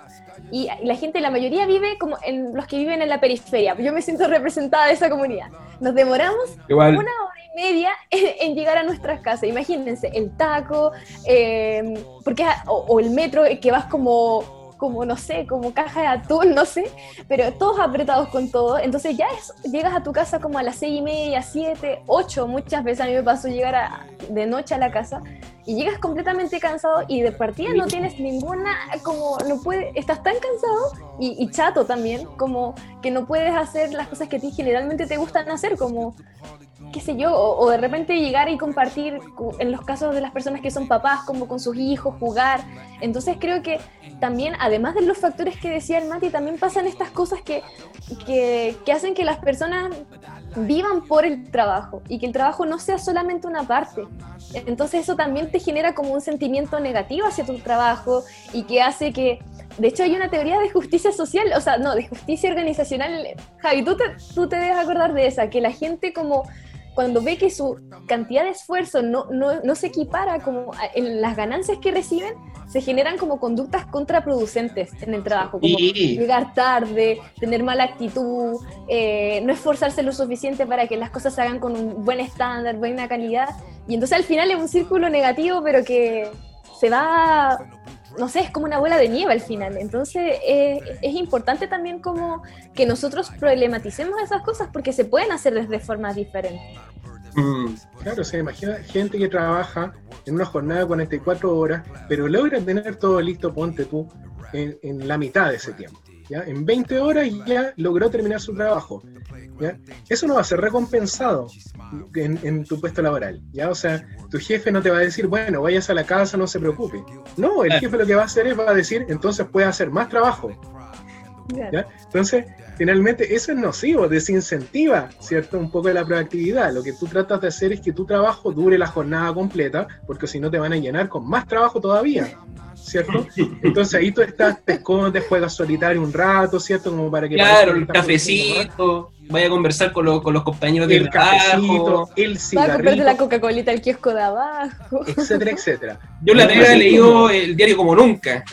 Y la gente, la mayoría vive como en los que viven en la periferia. Yo me siento representada de esa comunidad. Nos demoramos Igual, una hora y media en, en llegar a nuestras casas. Imagínense, el taco, eh, porque, o, o el metro que vas como, como, no sé, como caja de atún, no sé, pero todos apretados con todo. Entonces ya es, llegas a tu casa como a las seis y media, siete, ocho, muchas veces a mí me pasó llegar a- de noche a la casa y llegas completamente cansado y de partida no tienes ninguna, como no puedes, estás tan cansado y, y chato también, como que no puedes hacer las cosas que a ti generalmente te gustan hacer, como qué sé yo, o, o de repente llegar y compartir, en los casos de las personas que son papás, como con sus hijos, jugar. Entonces creo que también, además de los factores que decía el Mati, también pasan estas cosas que, que, que hacen que las personas vivan por el trabajo y que el trabajo no sea solamente una parte. Entonces eso también te genera como un sentimiento negativo hacia tu trabajo y que hace que, de hecho hay una teoría de justicia social, o sea, no, de justicia organizacional. Javi, tú te, tú te debes acordar de esa, que la gente como cuando ve que su cantidad de esfuerzo no, no, no se equipara como a- en las ganancias que reciben, se generan como conductas contraproducentes en el trabajo, como Sí. llegar tarde, tener mala actitud, eh, no esforzarse lo suficiente para que las cosas se hagan con un buen estándar, buena calidad. Y entonces al final es un círculo negativo, pero que se va, no sé, es como una bola de nieve al final. Entonces eh, es importante también como que nosotros problematicemos esas cosas porque se pueden hacer desde formas diferentes. mm, Claro, se imagina gente que trabaja en una jornada de 44 horas, pero logra tener todo listo, ponte tú, en, en la mitad de ese tiempo. ¿Ya? En 20 horas ya logró terminar su trabajo. ¿ya? Eso no va a ser recompensado en, en tu puesto laboral. ¿ya? O sea, tu jefe no te va a decir, bueno, vayas a la casa, no se preocupe. No, el jefe lo que va a hacer es va a decir, entonces puedes hacer más trabajo. ¿ya? Entonces, finalmente, eso es nocivo, desincentiva, ¿cierto? Un poco de la proactividad. Lo que tú tratas de hacer es que tu trabajo dure la jornada completa, porque si no te van a llenar con más trabajo todavía, ¿cierto? Entonces ahí tú estás, te escondes, juegas solitario un rato, ¿cierto? Como para que claro, el cafecito, vaya a conversar con, los- con los compañeros más, de el trabajo. el Va a comprarte la Coca-Colita al kiosco de abajo. etcétera, etcétera. Yo la he leído el diario como nunca.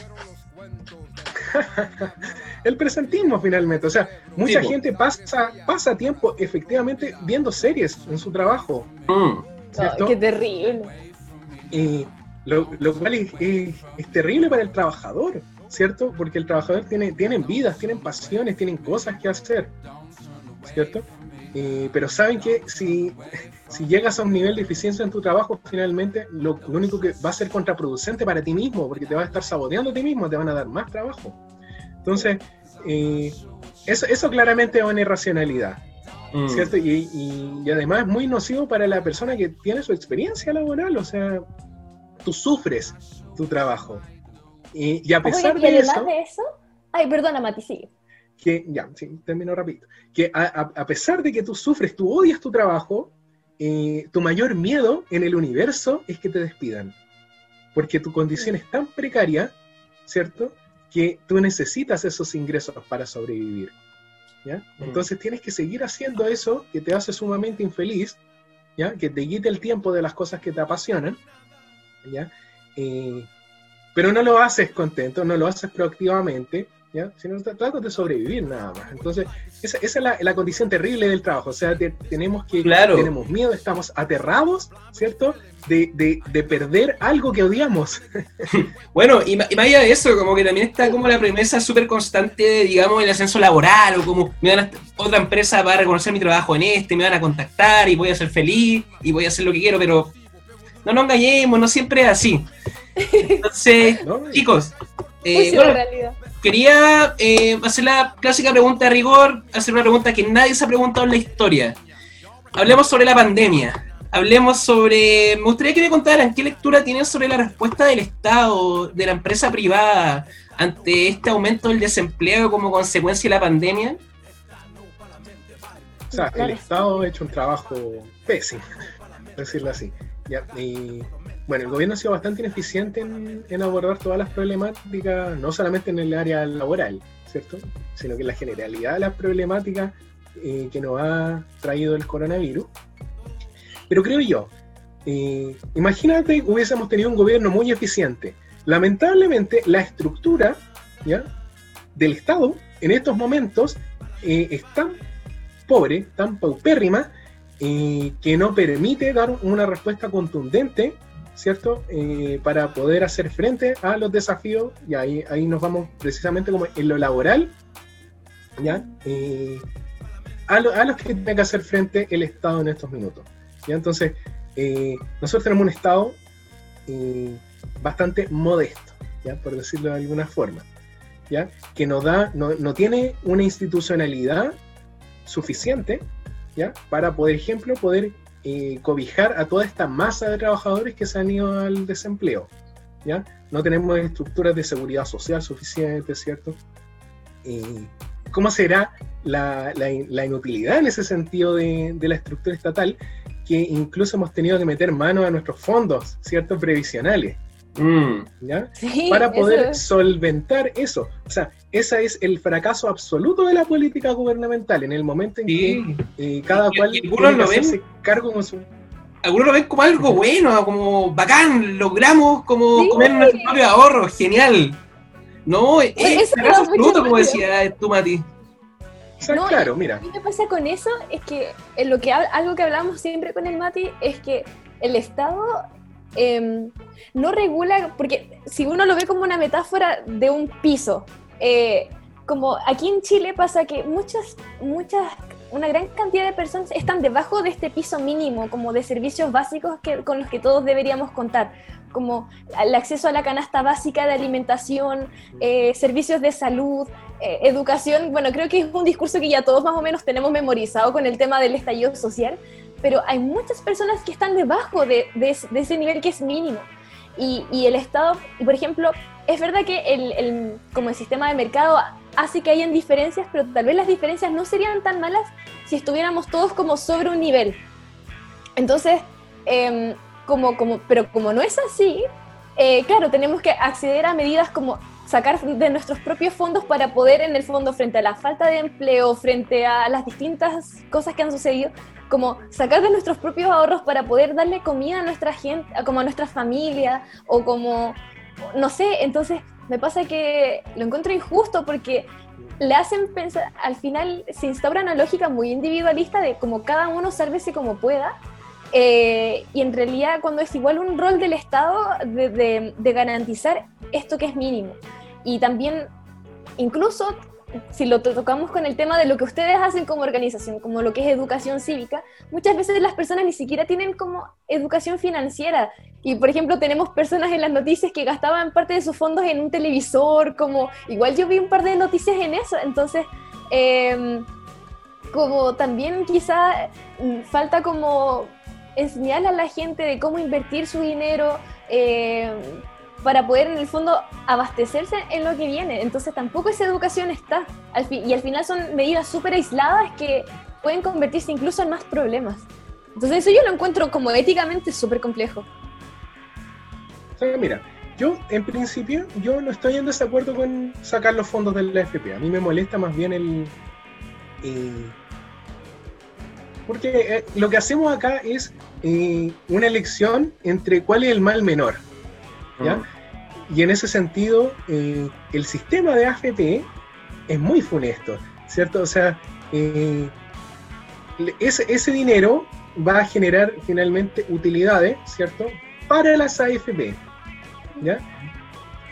el presentismo finalmente. O sea, mucha gente pasa, pasa tiempo efectivamente viendo series en su trabajo. Mm. qué terrible. Y lo, lo cual es, es- es terrible para el trabajador, ¿cierto? Porque el trabajador tiene tienen vidas, tienen pasiones, tienen cosas que hacer, ¿cierto? Pero saben que si, si llegas a un nivel de eficiencia en tu trabajo, finalmente lo, lo único que va a ser contraproducente para ti mismo, porque te va a estar saboteando a ti mismo, te van a dar más trabajo. Entonces, eh, eso, eso claramente es una irracionalidad. Mm. ¿cierto? Y, y- y además es muy nocivo para la persona que tiene su experiencia laboral, o sea, tú sufres tu trabajo. Y, y a pesar de además eso, de eso, ay, perdona, Mati, sigue. que ya, sí, termino rapidito, que a, a- a pesar de que tú sufres, tú odias tu trabajo, eh, tu mayor miedo en el universo es que te despidan, porque tu condición es tan precaria, ¿cierto? Que tú necesitas esos ingresos para sobrevivir. ¿ya? Mm. Entonces tienes que seguir haciendo eso que te hace sumamente infeliz, ¿ya? Que te quite el tiempo de las cosas que te apasionan, ¿ya? Eh, pero no lo haces contento, no lo haces proactivamente, ¿ya? Sino tra- tratas de sobrevivir nada más. Entonces, esa, esa es la, la condición terrible del trabajo. O sea, te- tenemos que, Claro. tenemos miedo, estamos aterrados, ¿cierto? De, de- de perder algo que odiamos. Bueno, y, más allá de eso, como que también está como la premisa súper constante de, digamos, el ascenso laboral, o como me van a, otra empresa va a reconocer mi trabajo en este, me van a contactar y voy a ser feliz y voy a hacer lo que quiero, pero no nos engañemos, no siempre es así. Entonces, chicos, eh, bueno, quería eh, hacer la clásica pregunta de rigor, hacer una pregunta que nadie se ha preguntado en la historia. Hablemos sobre la pandemia. Hablemos sobre. Me gustaría que me contaran qué lectura tienen sobre la respuesta del Estado, de la empresa privada, ante este aumento del desempleo como consecuencia de la pandemia. O sea, el Estado ha hecho un trabajo pésimo, decirlo así. Ya, y, bueno, el gobierno ha sido bastante ineficiente en, abordar todas las problemáticas, no solamente en el área laboral, ¿cierto? Sino que en la generalidad de las problemáticas eh, que nos ha traído el coronavirus. Pero creo yo, eh, imagínate que hubiésemos tenido un gobierno muy eficiente. Lamentablemente, la estructura ¿ya? del Estado en estos momentos eh, es tan pobre, tan paupérrima, eh, que no permite dar una respuesta contundente, ¿cierto? Eh, para poder hacer frente a los desafíos, y ahí, ahí nos vamos precisamente como en lo laboral, ¿ya? Eh, a, a los que tiene que hacer frente el Estado en estos minutos. ¿ya? Entonces, eh, nosotros tenemos un Estado bastante modesto, ¿ya? Por decirlo de alguna forma, ¿ya? Que no, da, no, no tiene una institucionalidad suficiente ¿ya? para, por ejemplo, poder eh, cobijar a toda esta masa de trabajadores que se han ido al desempleo. ¿ya? No tenemos estructuras de seguridad social suficientes, ¿cierto? Eh, ¿Cómo será la, la- la inutilidad en ese sentido de, de la estructura estatal que incluso hemos tenido que meter mano a nuestros fondos, ¿cierto? Previsionales. Mm. ¿ya? Sí, para poder es. solventar eso. O sea, ese es el fracaso absoluto de la política gubernamental en el momento en Sí. que eh, cada Y- cual y algunos lo ven. hacerse cargo con su... Algunos lo ven como algo bueno, como bacán, logramos como Sí. comer nuestros propios ahorros, genial. No, es Pues eso me fracaso absoluto, como decía tú, Mati. O sea, No, claro, mira, me pasa con eso es que en lo que algo que hablamos siempre con el Mati es que el Estado em, no regula, porque si uno lo ve como una metáfora de un piso, eh, como aquí en Chile pasa que muchas, muchas, una gran cantidad de personas están debajo de este piso mínimo, como de servicios básicos que, con los que todos deberíamos contar, como el acceso a la canasta básica de alimentación, eh, servicios de salud, eh, educación, bueno, creo que es un discurso que ya todos más o menos tenemos memorizado con el tema del estallido social, pero hay muchas personas que están debajo de, de de ese nivel que es mínimo. Y, y el Estado, y por ejemplo, es verdad que el, el- como el sistema de mercado hace que hayan diferencias, pero tal vez las diferencias no serían tan malas si estuviéramos todos como sobre un nivel. Entonces, em, como, como, pero como no es así, eh, claro, tenemos que acceder a medidas como sacar de nuestros propios fondos para poder, en el fondo, frente a la falta de empleo, frente a las distintas cosas que han sucedido, como sacar de nuestros propios ahorros para poder darle comida a nuestra gente, como a nuestra familia, o como, no sé, entonces me pasa que lo encuentro injusto porque le hacen pensar, al final se instaura una lógica muy individualista de como cada uno sálvese como pueda, eh, y en realidad cuando es igual un rol del Estado de, de- de garantizar esto que es mínimo. Y también, incluso si lo to- tocamos con el tema de lo que ustedes hacen como organización, como lo que es educación cívica, muchas veces las personas ni siquiera tienen como educación financiera. Y por ejemplo, tenemos personas en las noticias que gastaban parte de sus fondos en un televisor, como igual yo vi un par de noticias en eso. Entonces, em, como también quizá mm, falta como enseñar a la gente de cómo invertir su dinero eh, para poder en el fondo abastecerse en lo que viene. Entonces tampoco esa educación está. Al y al final son medidas súper aisladas que pueden convertirse incluso en más problemas. Entonces eso yo lo encuentro como éticamente súper complejo. mira, yo en principio yo no estoy en desacuerdo con sacar los fondos del AFP. A mí me molesta más bien el, Eh, porque eh, lo que hacemos acá es eh, una elección entre cuál es el mal menor. ¿Ya? Mm. Y en ese sentido, eh, el sistema de AFP es muy funesto, ¿cierto? O sea, eh, ese, ese dinero va a generar finalmente utilidades, ¿cierto? Para las AFP, ¿ya?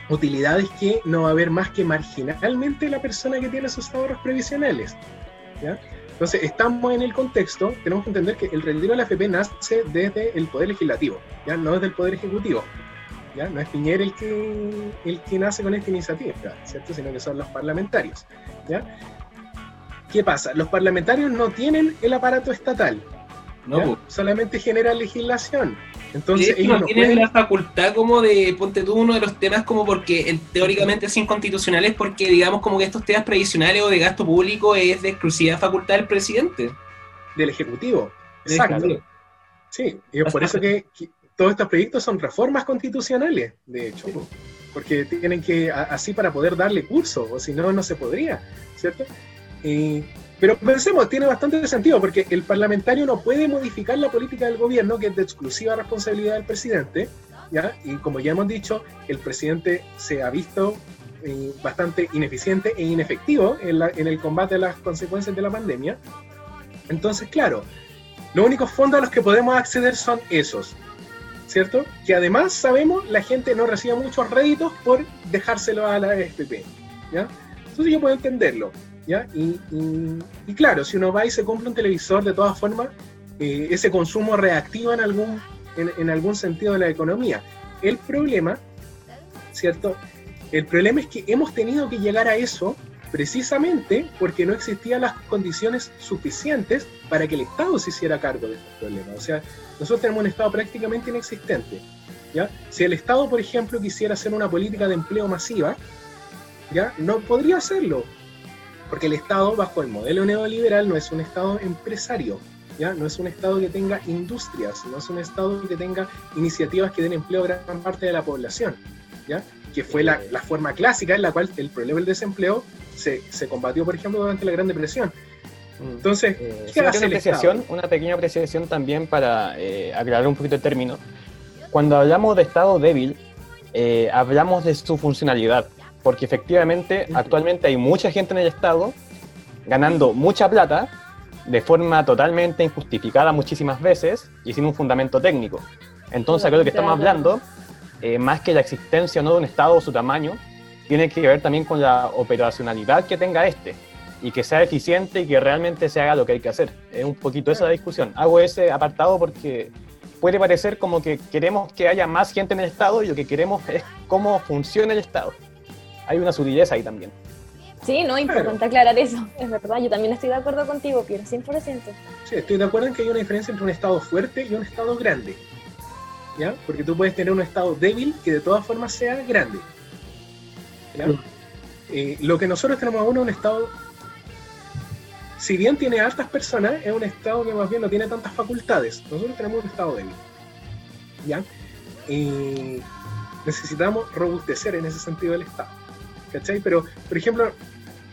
Utilidades que no va a haber más que marginalmente la persona que tiene sus ahorros previsionales, ¿ya? Entonces, estamos en el contexto, tenemos que entender que el retiro de la AFP nace desde el Poder Legislativo, ¿ya? No desde el Poder Ejecutivo. ¿Ya? No es Piñera el que, el que nace con esta iniciativa, ¿cierto? Sino que son los parlamentarios, ¿ya? ¿Qué pasa? Los parlamentarios no tienen el aparato estatal, No, pues. solamente generan legislación. Entonces, ellos no no tienen pueden- la facultad como de, ponte tú uno de los temas como porque el, teóricamente es inconstitucional es porque digamos como que estos temas previsionales o de gasto público es de exclusiva facultad del presidente. del Ejecutivo. Exacto. Ejecutivo. Sí, y es por eso que, que todos estos proyectos son reformas constitucionales, de hecho, porque tienen que, así para poder darle curso, o si no, no se podría, ¿cierto? Eh, pero pensemos, tiene bastante sentido, porque el parlamentario no puede modificar la política del gobierno, que es de exclusiva responsabilidad del presidente, ¿ya? Y como ya hemos dicho, el presidente se ha visto eh, bastante ineficiente e inefectivo en, la- en el combate a las consecuencias de la pandemia. Entonces, claro, los únicos fondos a los que podemos acceder son esos, ¿cierto? Que además sabemos la gente no recibe muchos réditos por dejárselo a la FP, ¿ya? Entonces yo puedo entenderlo, ¿ya? Y, claro, si uno va y se compra un televisor, de todas formas, eh, ese consumo reactiva en algún, en, en algún sentido de la economía. El problema, ¿cierto? El problema es que hemos tenido que llegar a eso precisamente porque no existían las condiciones suficientes para que el Estado se hiciera cargo de estos problemas. O sea, nosotros tenemos un Estado prácticamente inexistente. ¿ya? Si el Estado, por ejemplo, quisiera hacer una política de empleo masiva, ¿ya? no podría hacerlo, porque el Estado, bajo el modelo neoliberal, no es un Estado empresario. ¿Ya? No es un Estado que tenga industrias, no es un Estado que tenga iniciativas que den empleo a gran parte de la población, ¿ya? que fue la, la forma clásica en la cual el problema del desempleo se, se combatió, por ejemplo, durante la Gran Depresión. Entonces, Eh, ¿qué hace una, apreciación, una pequeña apreciación también para eh, aclarar un poquito el término. Cuando hablamos de Estado débil, eh, hablamos de su funcionalidad, porque efectivamente Ujú. actualmente hay mucha gente en el Estado ganando mucha plata de forma totalmente injustificada muchísimas veces y sin un fundamento técnico. Entonces, lo que estamos hablando, eh, más que la existencia o no de un Estado o su tamaño, tiene que ver también con la operacionalidad que tenga este y que sea eficiente y que realmente se haga lo que hay que hacer. Es un poquito esa la discusión. Hago ese apartado porque puede parecer como que queremos que haya más gente en el Estado y lo que queremos es cómo funciona el Estado. Hay una sutileza ahí también. Sí, no, importante Claro. aclarar eso. Es verdad, yo también estoy de acuerdo contigo, Piero, 100%. Sí, estoy de acuerdo en que hay una diferencia entre un Estado fuerte y un Estado grande. ¿Ya? Porque tú puedes tener un Estado débil que de todas formas sea grande. ¿Ya? Eh, lo que nosotros tenemos ahora es un Estado, si bien tiene altas personas, es un Estado que más bien no tiene tantas facultades. Nosotros tenemos un Estado débil. ¿Ya? Eh, necesitamos robustecer en ese sentido el Estado. ¿Cachai? Pero, por ejemplo,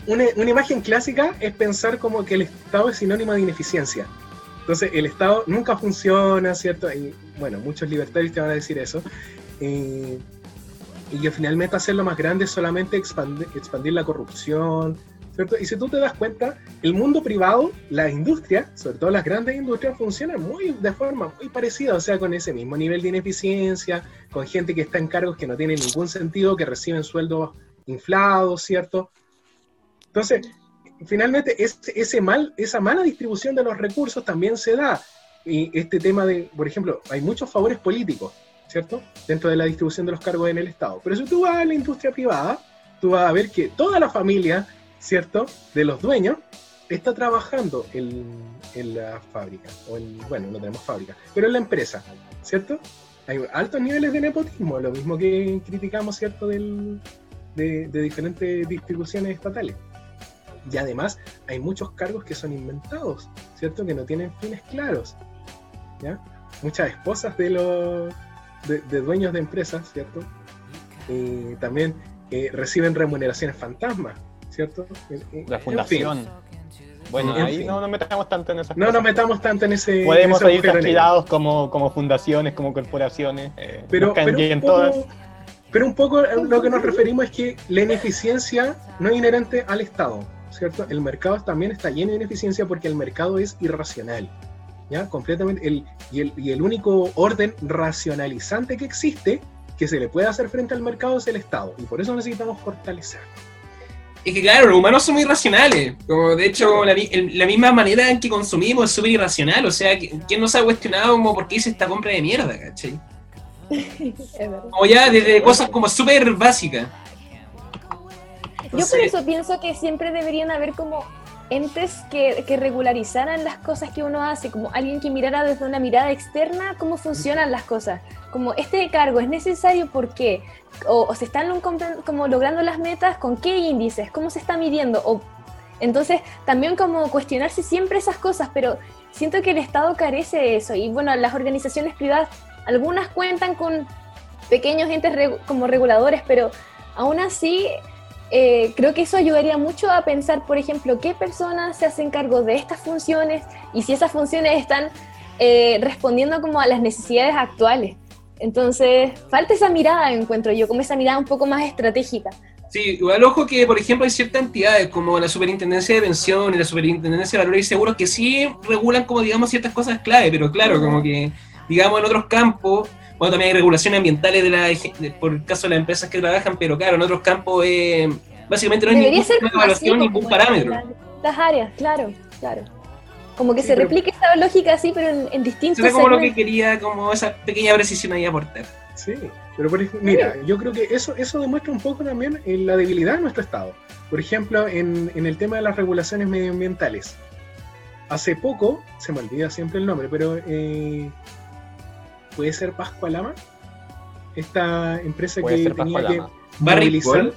una, una imagen clásica es pensar como que el Estado es sinónimo de ineficiencia. Entonces, el Estado nunca funciona, ¿cierto? Y bueno, muchos libertarios te van a decir eso. Eh, y que finalmente hacerlo más grande es solamente expandir, expandir la corrupción, ¿cierto? Y si tú te das cuenta, el mundo privado, la industria, sobre todo las grandes industrias, funcionan muy de forma muy parecida, o sea, con ese mismo nivel de ineficiencia, con gente que está en cargos que no tienen ningún sentido, que reciben sueldos inflados, ¿cierto? Entonces, finalmente, ese mal, esa mala distribución de los recursos también se da. Y este tema de, por ejemplo, hay muchos favores políticos, ¿cierto? Dentro de la distribución de los cargos en el Estado. Pero si tú vas a la industria privada, tú vas a ver que toda la familia, ¿cierto? De los dueños está trabajando en, en la fábrica. O en, bueno, no tenemos fábrica, pero en la empresa, ¿cierto? Hay altos niveles de nepotismo, lo mismo que criticamos, ¿cierto? Del, de, de diferentes distribuciones estatales. Y además hay muchos cargos que son inventados, ¿cierto? Que no tienen fines claros. Muchas esposas de los de, de dueños de empresas, ¿cierto? Eh, también eh, reciben remuneraciones fantasmas, ¿cierto? La en fin. fundación. Bueno, En ahí fin. no nos metamos tanto en esas No cosas. nos metamos tanto en ese. Podemos salir tranquilados como, como fundaciones, como corporaciones. Eh, Pero, pero, un poco, todas. pero un poco lo que nos referimos es que la ineficiencia no es inherente al Estado, ¿cierto? El mercado también está lleno de ineficiencia porque el mercado es irracional, ¿ya? Completamente. El, y, el, y el único orden racionalizante que existe que se le puede hacer frente al mercado es el Estado. Y por eso necesitamos fortalecer. Es que claro, los humanos somos irracionales. Como de hecho, la, el- la misma manera en que consumimos es súper irracional. O sea, ¿qui- ¿quién no se ha cuestionado como por qué hice esta compra de mierda, cachai? Como ya desde cosas como súper básicas. Yo por eso pienso que siempre deberían haber como entes que, que regularizaran las cosas que uno hace, como alguien que mirara desde una mirada externa cómo funcionan las cosas. Como este cargo es necesario, ¿por qué? O, o se están como logrando las metas, ¿con qué índices? ¿Cómo se está midiendo? O, entonces, también como cuestionarse siempre esas cosas, pero siento que el Estado carece de eso. Y bueno, las organizaciones privadas, algunas cuentan con pequeños entes regu- como reguladores, pero aún así eh, creo que eso ayudaría mucho a pensar, por ejemplo, qué personas se hacen cargo de estas funciones y si esas funciones están eh, respondiendo como a las necesidades actuales. Entonces, falta esa mirada, encuentro yo, como esa mirada un poco más estratégica. Sí, igual ojo que, por ejemplo, hay ciertas entidades como la Superintendencia de Pensiones la Superintendencia de Valores y Seguros que sí regulan como, digamos, ciertas cosas clave, pero claro, como que, digamos, en otros campos, bueno, también hay regulaciones ambientales de la, de- por el caso de las empresas que trabajan, pero claro, en otros campos eh, básicamente no hay Debería así, evaluación, ningún parámetro. las- Las áreas, claro, claro. Como que Sí, se pero- replique esa lógica así, pero en, en distintos es como lo que quería, como esa pequeña precisión ahí aportar. Sí, pero por ejemplo, mira, yo creo que eso, eso demuestra un poco también eh, la debilidad de nuestro Estado. Por ejemplo, en, en el tema de las regulaciones medioambientales. Hace poco, se me olvida siempre el nombre, pero eh, puede ser Pascua Lama, esta empresa Puede que tenía que. Barrick movilizar Gold.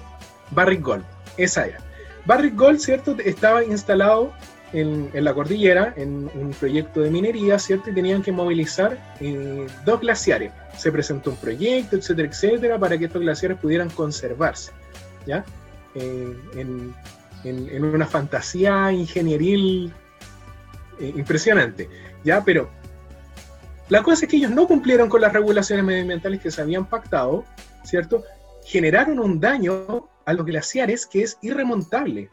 Barrick Gold, esa era. Barrick Gold, ¿cierto? Estaba instalado en, en la cordillera, en un proyecto de minería, ¿cierto? Y tenían que movilizar eh, dos glaciares. Se presentó un proyecto, etcétera, etcétera, para que estos glaciares pudieran conservarse, ¿ya? Eh, en, en- en una fantasía ingenieril eh, impresionante, ¿ya? Pero la cosa es que ellos no cumplieron con las regulaciones medioambientales que se habían pactado, ¿cierto? Generaron un daño a los glaciares que es irremontable,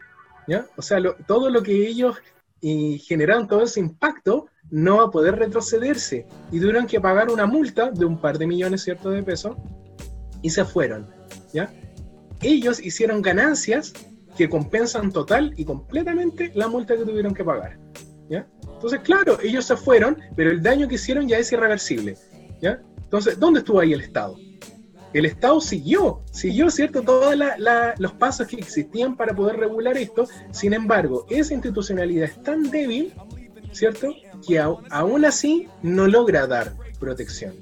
¿ya? O sea, todo lo que ellos eh, generaron, todo ese impacto, no va a poder retrocederse y tuvieron que pagar una multa de un par de millones, ¿cierto?, de pesos y se fueron, ¿ya? Ellos hicieron ganancias que compensan total y completamente la multa que tuvieron que pagar. Entonces, claro, ellos se fueron, pero el daño que hicieron ya es irreversible, ¿ya? Entonces, ¿dónde estuvo ahí el Estado? El Estado siguió, siguió, ¿cierto?, todos los pasos que existían para poder regular esto. Sin embargo, esa institucionalidad es tan débil, ¿cierto?, que au- aún así no logra dar protección.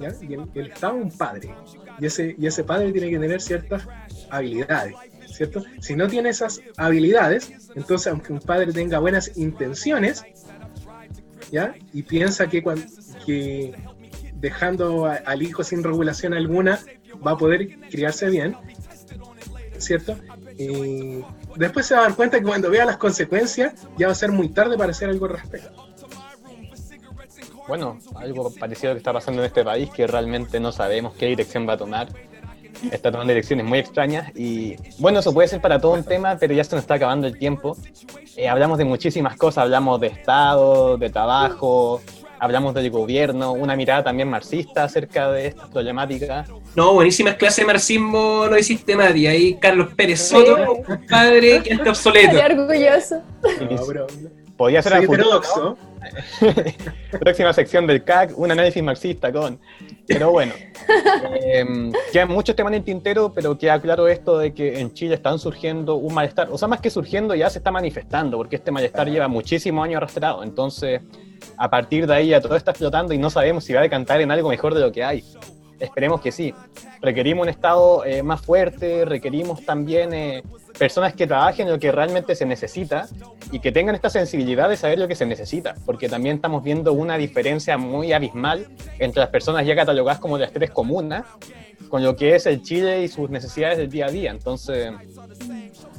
¿ya? Y el, el Estado es un padre, y ese, y ese padre tiene que tener ciertas habilidades, ¿cierto? Si no tiene esas habilidades, entonces aunque un padre tenga buenas intenciones, ¿ya? Y piensa que, cuan- que dejando al hijo sin regulación alguna va a poder criarse bien, ¿cierto? Eh, después se va a dar cuenta que cuando vea las consecuencias ya va a ser muy tarde para hacer algo al respecto. Bueno, algo parecido que está pasando en este país, que realmente no sabemos qué dirección va a tomar. Está tomando direcciones muy extrañas y bueno, eso puede ser para todo un tema, pero ya se nos está acabando el tiempo. Eh, hablamos de muchísimas cosas, hablamos de Estado, de trabajo, hablamos del gobierno, una mirada también marxista acerca de estas problemáticas. No, buenísimas clases de marxismo no hiciste Mati. Ahí Carlos Pérez Soto, un padre que está obsoleto. Estoy orgulloso. No, bro, Podría ser soy a futuro, ¿no? heterodoxo. Próxima sección del CAC, un análisis marxista con. Pero bueno, eh, quedan muchos temas en el tintero, pero queda claro esto de que en Chile están surgiendo un malestar. O sea, más que surgiendo, ya se está manifestando, porque este malestar lleva muchísimos años arrastrado. Entonces, a partir de ahí ya todo está explotando y no sabemos si va a decantar en algo mejor de lo que hay. Esperemos que sí. Requerimos un Estado eh, más fuerte, requerimos también eh, personas que trabajen lo que realmente se necesita y que tengan esta sensibilidad de saber lo que se necesita, porque también estamos viendo una diferencia muy abismal entre las personas ya catalogadas como las tres comunas con lo que es el Chile y sus necesidades del día a día. Entonces,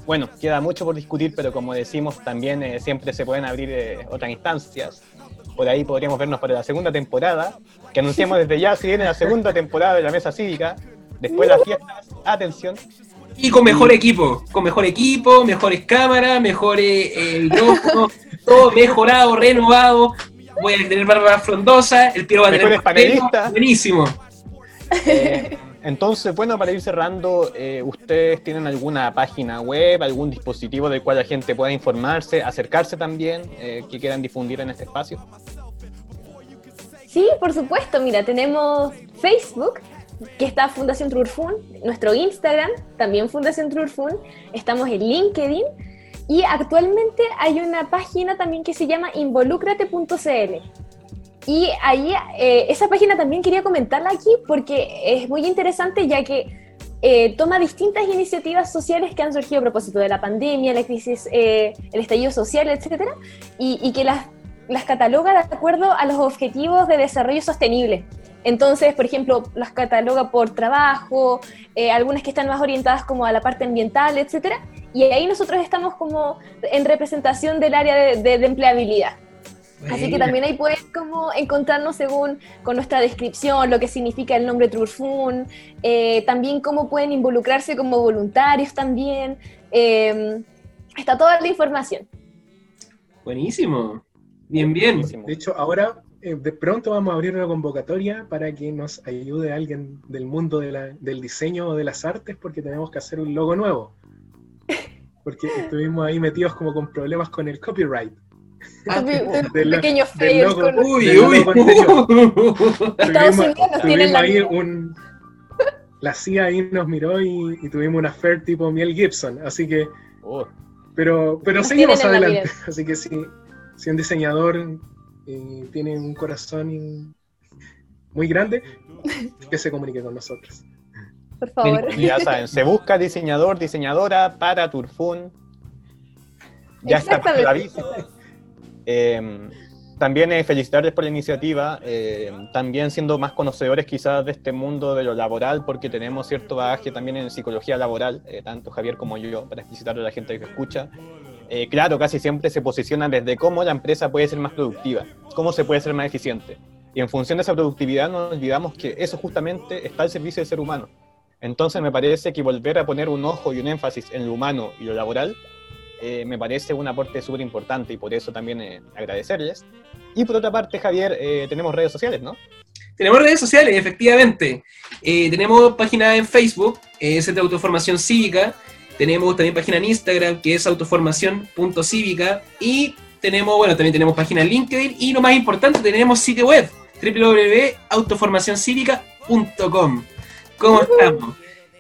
bueno, queda mucho por discutir, pero como decimos, también eh, siempre se pueden abrir eh, otras instancias. Por ahí podríamos vernos para la segunda temporada, que anunciamos desde ya, si viene la segunda temporada de la Mesa Cívica, después las fiestas, atención. Y con mejor equipo, con mejor equipo, mejores cámaras, mejores eh, micrófonos, todo mejorado, renovado. Voy a tener barba frondosa, el Piero va a tener panelistas. buenísimo. Eh, entonces, bueno, para ir cerrando, eh, ¿ustedes tienen alguna página web, algún dispositivo del cual la gente pueda informarse, acercarse también, eh, que quieran difundir en este espacio? Sí, por supuesto. Mira, tenemos Facebook, que está Fundación Trurfun, nuestro Instagram, también Fundación Trurfun, estamos en LinkedIn y actualmente hay una página también que se llama involucrate.cl. Y ahí, eh, esa página también quería comentarla aquí porque es muy interesante ya que eh, toma distintas iniciativas sociales que han surgido a propósito de la pandemia, la crisis, eh, el estallido social, etcétera, y, y que las, las cataloga de acuerdo a los objetivos de desarrollo sostenible. Entonces, por ejemplo, las cataloga por trabajo, eh, algunas que están más orientadas como a la parte ambiental, etcétera, y ahí nosotros estamos como en representación del área de, de- de empleabilidad. Así que también ahí pueden como encontrarnos según con nuestra descripción, lo que significa el nombre Trurfun, eh, también cómo pueden involucrarse como voluntarios también. eh, está toda la información. Buenísimo. Bien, bien. Buenísimo. De hecho, ahora eh, de pronto vamos a abrir una convocatoria para que nos ayude alguien del mundo de la- del diseño o de las artes, porque tenemos que hacer un logo nuevo. Porque estuvimos ahí metidos como con problemas con el copyright. Tuve- un pequeño fail con Uy, uy. Estados Tuvimos- Unidos tienen tuvimos la ahí un... La CIA ahí nos miró y, y tuvimos una affair tipo Miel Gibson, así que... Oh, Pero, pero Nos seguimos tienen la adelante. Así que si, si un diseñador eh, tiene un corazón y- muy grande, que se comunique con nosotros. Por favor. y ya saben, se busca diseñador, diseñadora para Turfun. Ya está Exactamente. Eh, también eh, felicitarles por la iniciativa, eh, también siendo más conocedores quizás de este mundo de lo laboral, porque tenemos cierto bagaje también en psicología laboral, eh, tanto Javier como yo, para explicitarlo a la gente que escucha. Eh, claro, casi siempre se posicionan desde cómo la empresa puede ser más productiva, cómo se puede ser más eficiente. Y en función de esa productividad no olvidamos que eso justamente está al servicio del ser humano. Entonces me parece que volver a poner un ojo y un énfasis en lo humano y lo laboral eh, me parece un aporte súper importante y por eso también eh, agradecerles. Y por otra parte, Javier, eh, tenemos redes sociales, ¿no? Tenemos redes sociales, efectivamente. Eh, tenemos página en Facebook, eh, es de Autoformación Cívica. Tenemos también página en Instagram, que es autoformación.cívica. Y tenemos, bueno, también tenemos página en LinkedIn. Y lo más importante, tenemos sitio web, www.autoformacioncívica.com. ¿Cómo estamos?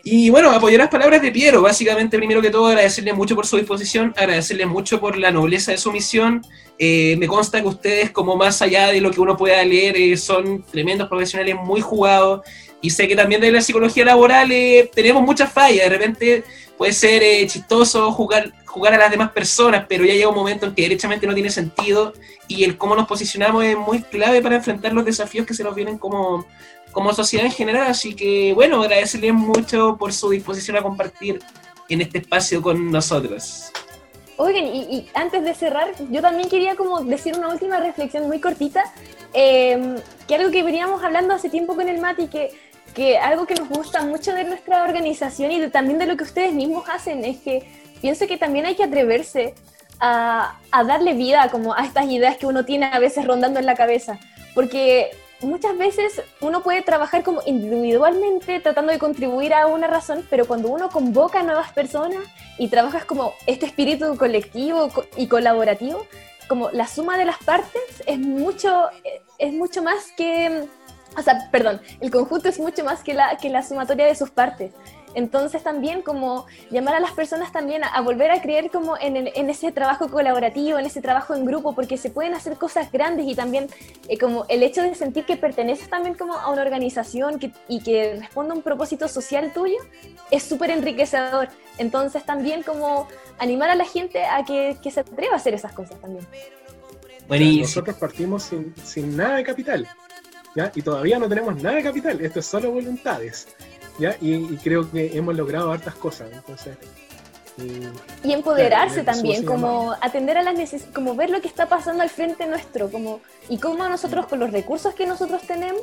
Y bueno, apoyar las palabras de Piero. Básicamente, primero que todo, agradecerle mucho por su disposición, agradecerle mucho por la nobleza de su misión. Eh, me consta que ustedes, como más allá de lo que uno pueda leer, eh, son tremendos profesionales muy jugados. Y sé que también de la psicología laboral eh, tenemos muchas fallas. De repente puede ser chistoso jugar, jugar a las demás personas, pero ya llega un momento en que derechamente no tiene sentido. Y el cómo nos posicionamos es muy clave para enfrentar los desafíos que se nos vienen como, como sociedad en general. Así que, bueno, agradecerles mucho por su disposición a compartir en este espacio con nosotros. Oigan, y, y antes de cerrar, yo también quería como decir una última reflexión muy cortita, eh, que algo que veníamos hablando hace tiempo con el Mati, que, que algo que nos gusta mucho de nuestra organización y de- también de lo que ustedes mismos hacen, es que pienso que también hay que atreverse a, a darle vida como a estas ideas que uno tiene a veces rondando en la cabeza, porque muchas veces uno puede trabajar como individualmente tratando de contribuir a una razón, pero cuando uno convoca a nuevas personas y trabajas como este espíritu colectivo co- y colaborativo, como la suma de las partes es mucho, es mucho más que, o sea, perdón, el conjunto es mucho más que la, que la sumatoria de sus partes. Entonces también como llamar a las personas también a, a volver a creer como en, el- en ese trabajo colaborativo, en ese trabajo en grupo, porque se pueden hacer cosas grandes y también eh, como el hecho de sentir que perteneces también como a una organización que- y que responde a un propósito social tuyo es súper enriquecedor. Entonces también como animar a la gente a que, que se atreva a hacer esas cosas también. Buenísimo. Nosotros partimos sin, sin nada de capital, ¿ya? Y todavía no tenemos nada de capital, esto es solo voluntades, ¿ya? Y, y creo que hemos logrado hartas cosas, entonces Y Y empoderarse Claro, también, como atender a las necesidades, como ver lo que está pasando al frente nuestro, como y cómo nosotros con los recursos que nosotros tenemos,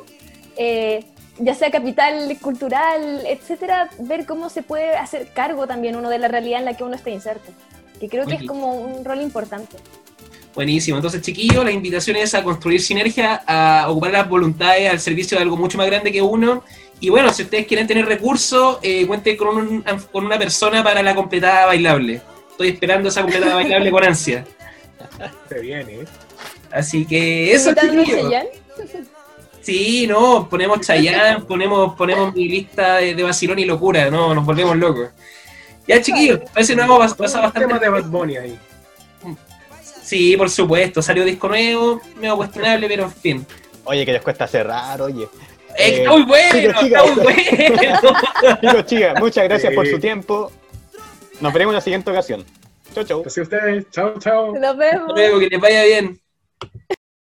eh, ya sea capital cultural, etcétera, ver cómo se puede hacer cargo también uno de la realidad en la que uno está inserto. Que creo que es como un rol importante. Buenísimo. Entonces, chiquillos, la invitación es a construir sinergia, a ocupar las voluntades al servicio de algo mucho más grande que uno. Y bueno, si ustedes quieren tener recursos, eh, cuenten con, un- con una persona para la completada bailable. Estoy esperando esa completada bailable con ansia. se viene, ¿eh? Así que eso. Cheyenne. Sí, no, ponemos Chayanne, ponemos, ponemos mi lista de, de vacilón y locura, no, nos volvemos locos. Ya, chiquillos, parece que nos hemos pas- pasado bastante. de Bad Bunny ahí. Sí, por supuesto, salió disco nuevo, medio cuestionable, pero en fin. Oye, que les cuesta cerrar, oye. Eh, está muy bueno, chicos, está muy bueno. Chicos, chicas, muchas gracias por su tiempo. Nos veremos en la siguiente ocasión. Chau, chau. Entonces ustedes, chao, chao. Nos vemos. Hasta luego, que les vaya bien.